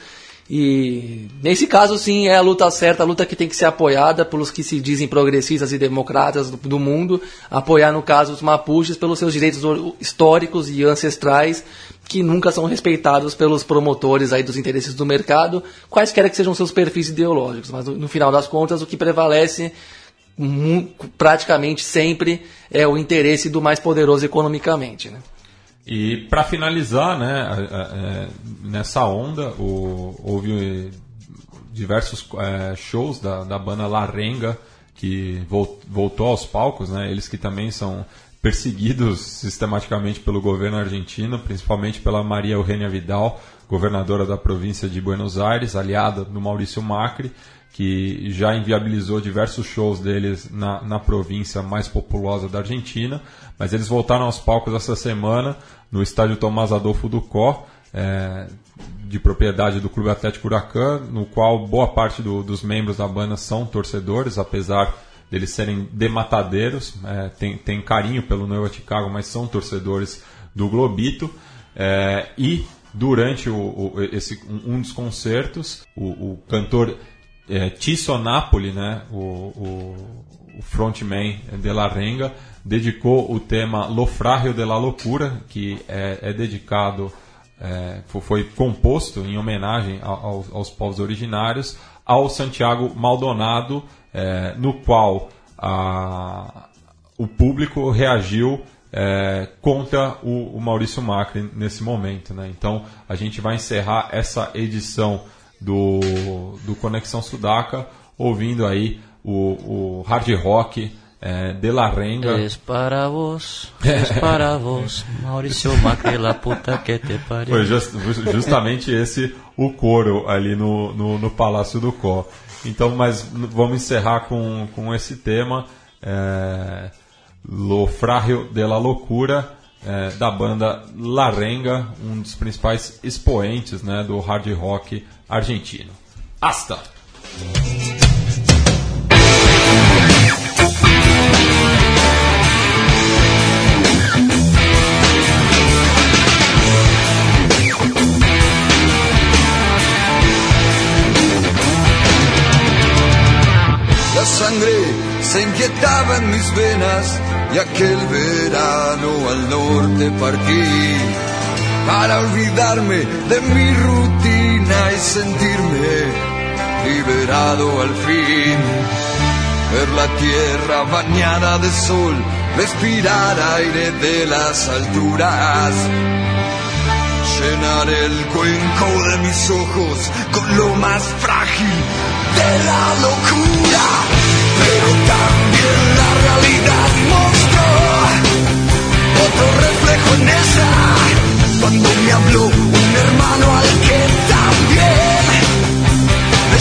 E nesse caso, sim, é a luta certa, a luta que tem que ser apoiada pelos que se dizem progressistas e democratas do, do mundo, apoiar, no caso, os mapuches pelos seus direitos históricos e ancestrais, que nunca são respeitados pelos promotores aí dos interesses do mercado, quaisquer que sejam seus perfis ideológicos. Mas no, no final das contas, o que prevalece praticamente sempre é o interesse do mais poderoso economicamente. Né? E para finalizar, né, é, nessa onda, o, houve diversos é, shows da, da banda Larenga que voltou aos palcos, né, eles que também são perseguidos sistematicamente pelo governo argentino, principalmente pela Maria Eugênia Vidal, governadora da província de Buenos Aires, aliada do Maurício Macri, que já inviabilizou diversos shows deles na, na província mais populosa da Argentina, mas eles voltaram aos palcos essa semana no estádio Tomás Adolfo Ducó, é, de propriedade do Clube Atlético Huracan, no qual boa parte do, dos membros da banda são torcedores, apesar deles serem dematadeiros, é, tem, tem carinho pelo Nova Chicago, mas são torcedores do Globito. É, e durante o, o, esse, um, um dos concertos, o, o cantor é, Napoli, né, o, o, o frontman de La Renga, dedicou o tema Lo Frágil de la Loucura, que é, é dedicado, é, foi composto em homenagem aos, aos povos originários, ao Santiago Maldonado, é, no qual a, o público reagiu é, contra o, o, Maurício Macri nesse momento. Né? Então a gente vai encerrar essa edição do, do Conexão Sudaca, ouvindo aí o, o hard rock é, de la Renga. Es para vos, es para vos, Maurício Macri, la puta que te pariu. Foi just, justamente esse o coro ali no, no, no Palácio do Có. Então, mas vamos encerrar com, com esse tema. É, Lo Frágil de la Loucura, é, da banda La Renga, um dos principais expoentes né, do hard rock argentino. Hasta! La sangre se inquietaba en mis venas y aquel verano al norte partí para olvidarme de mi rutina y sentirme liberado al fin. Ver la tierra bañada de sol, respirar aire de las alturas, llenar el cuenco de mis ojos con lo más frágil de la locura, pero también la realidad mostró otro reflejo en esa cuando me habló un hermano al que también le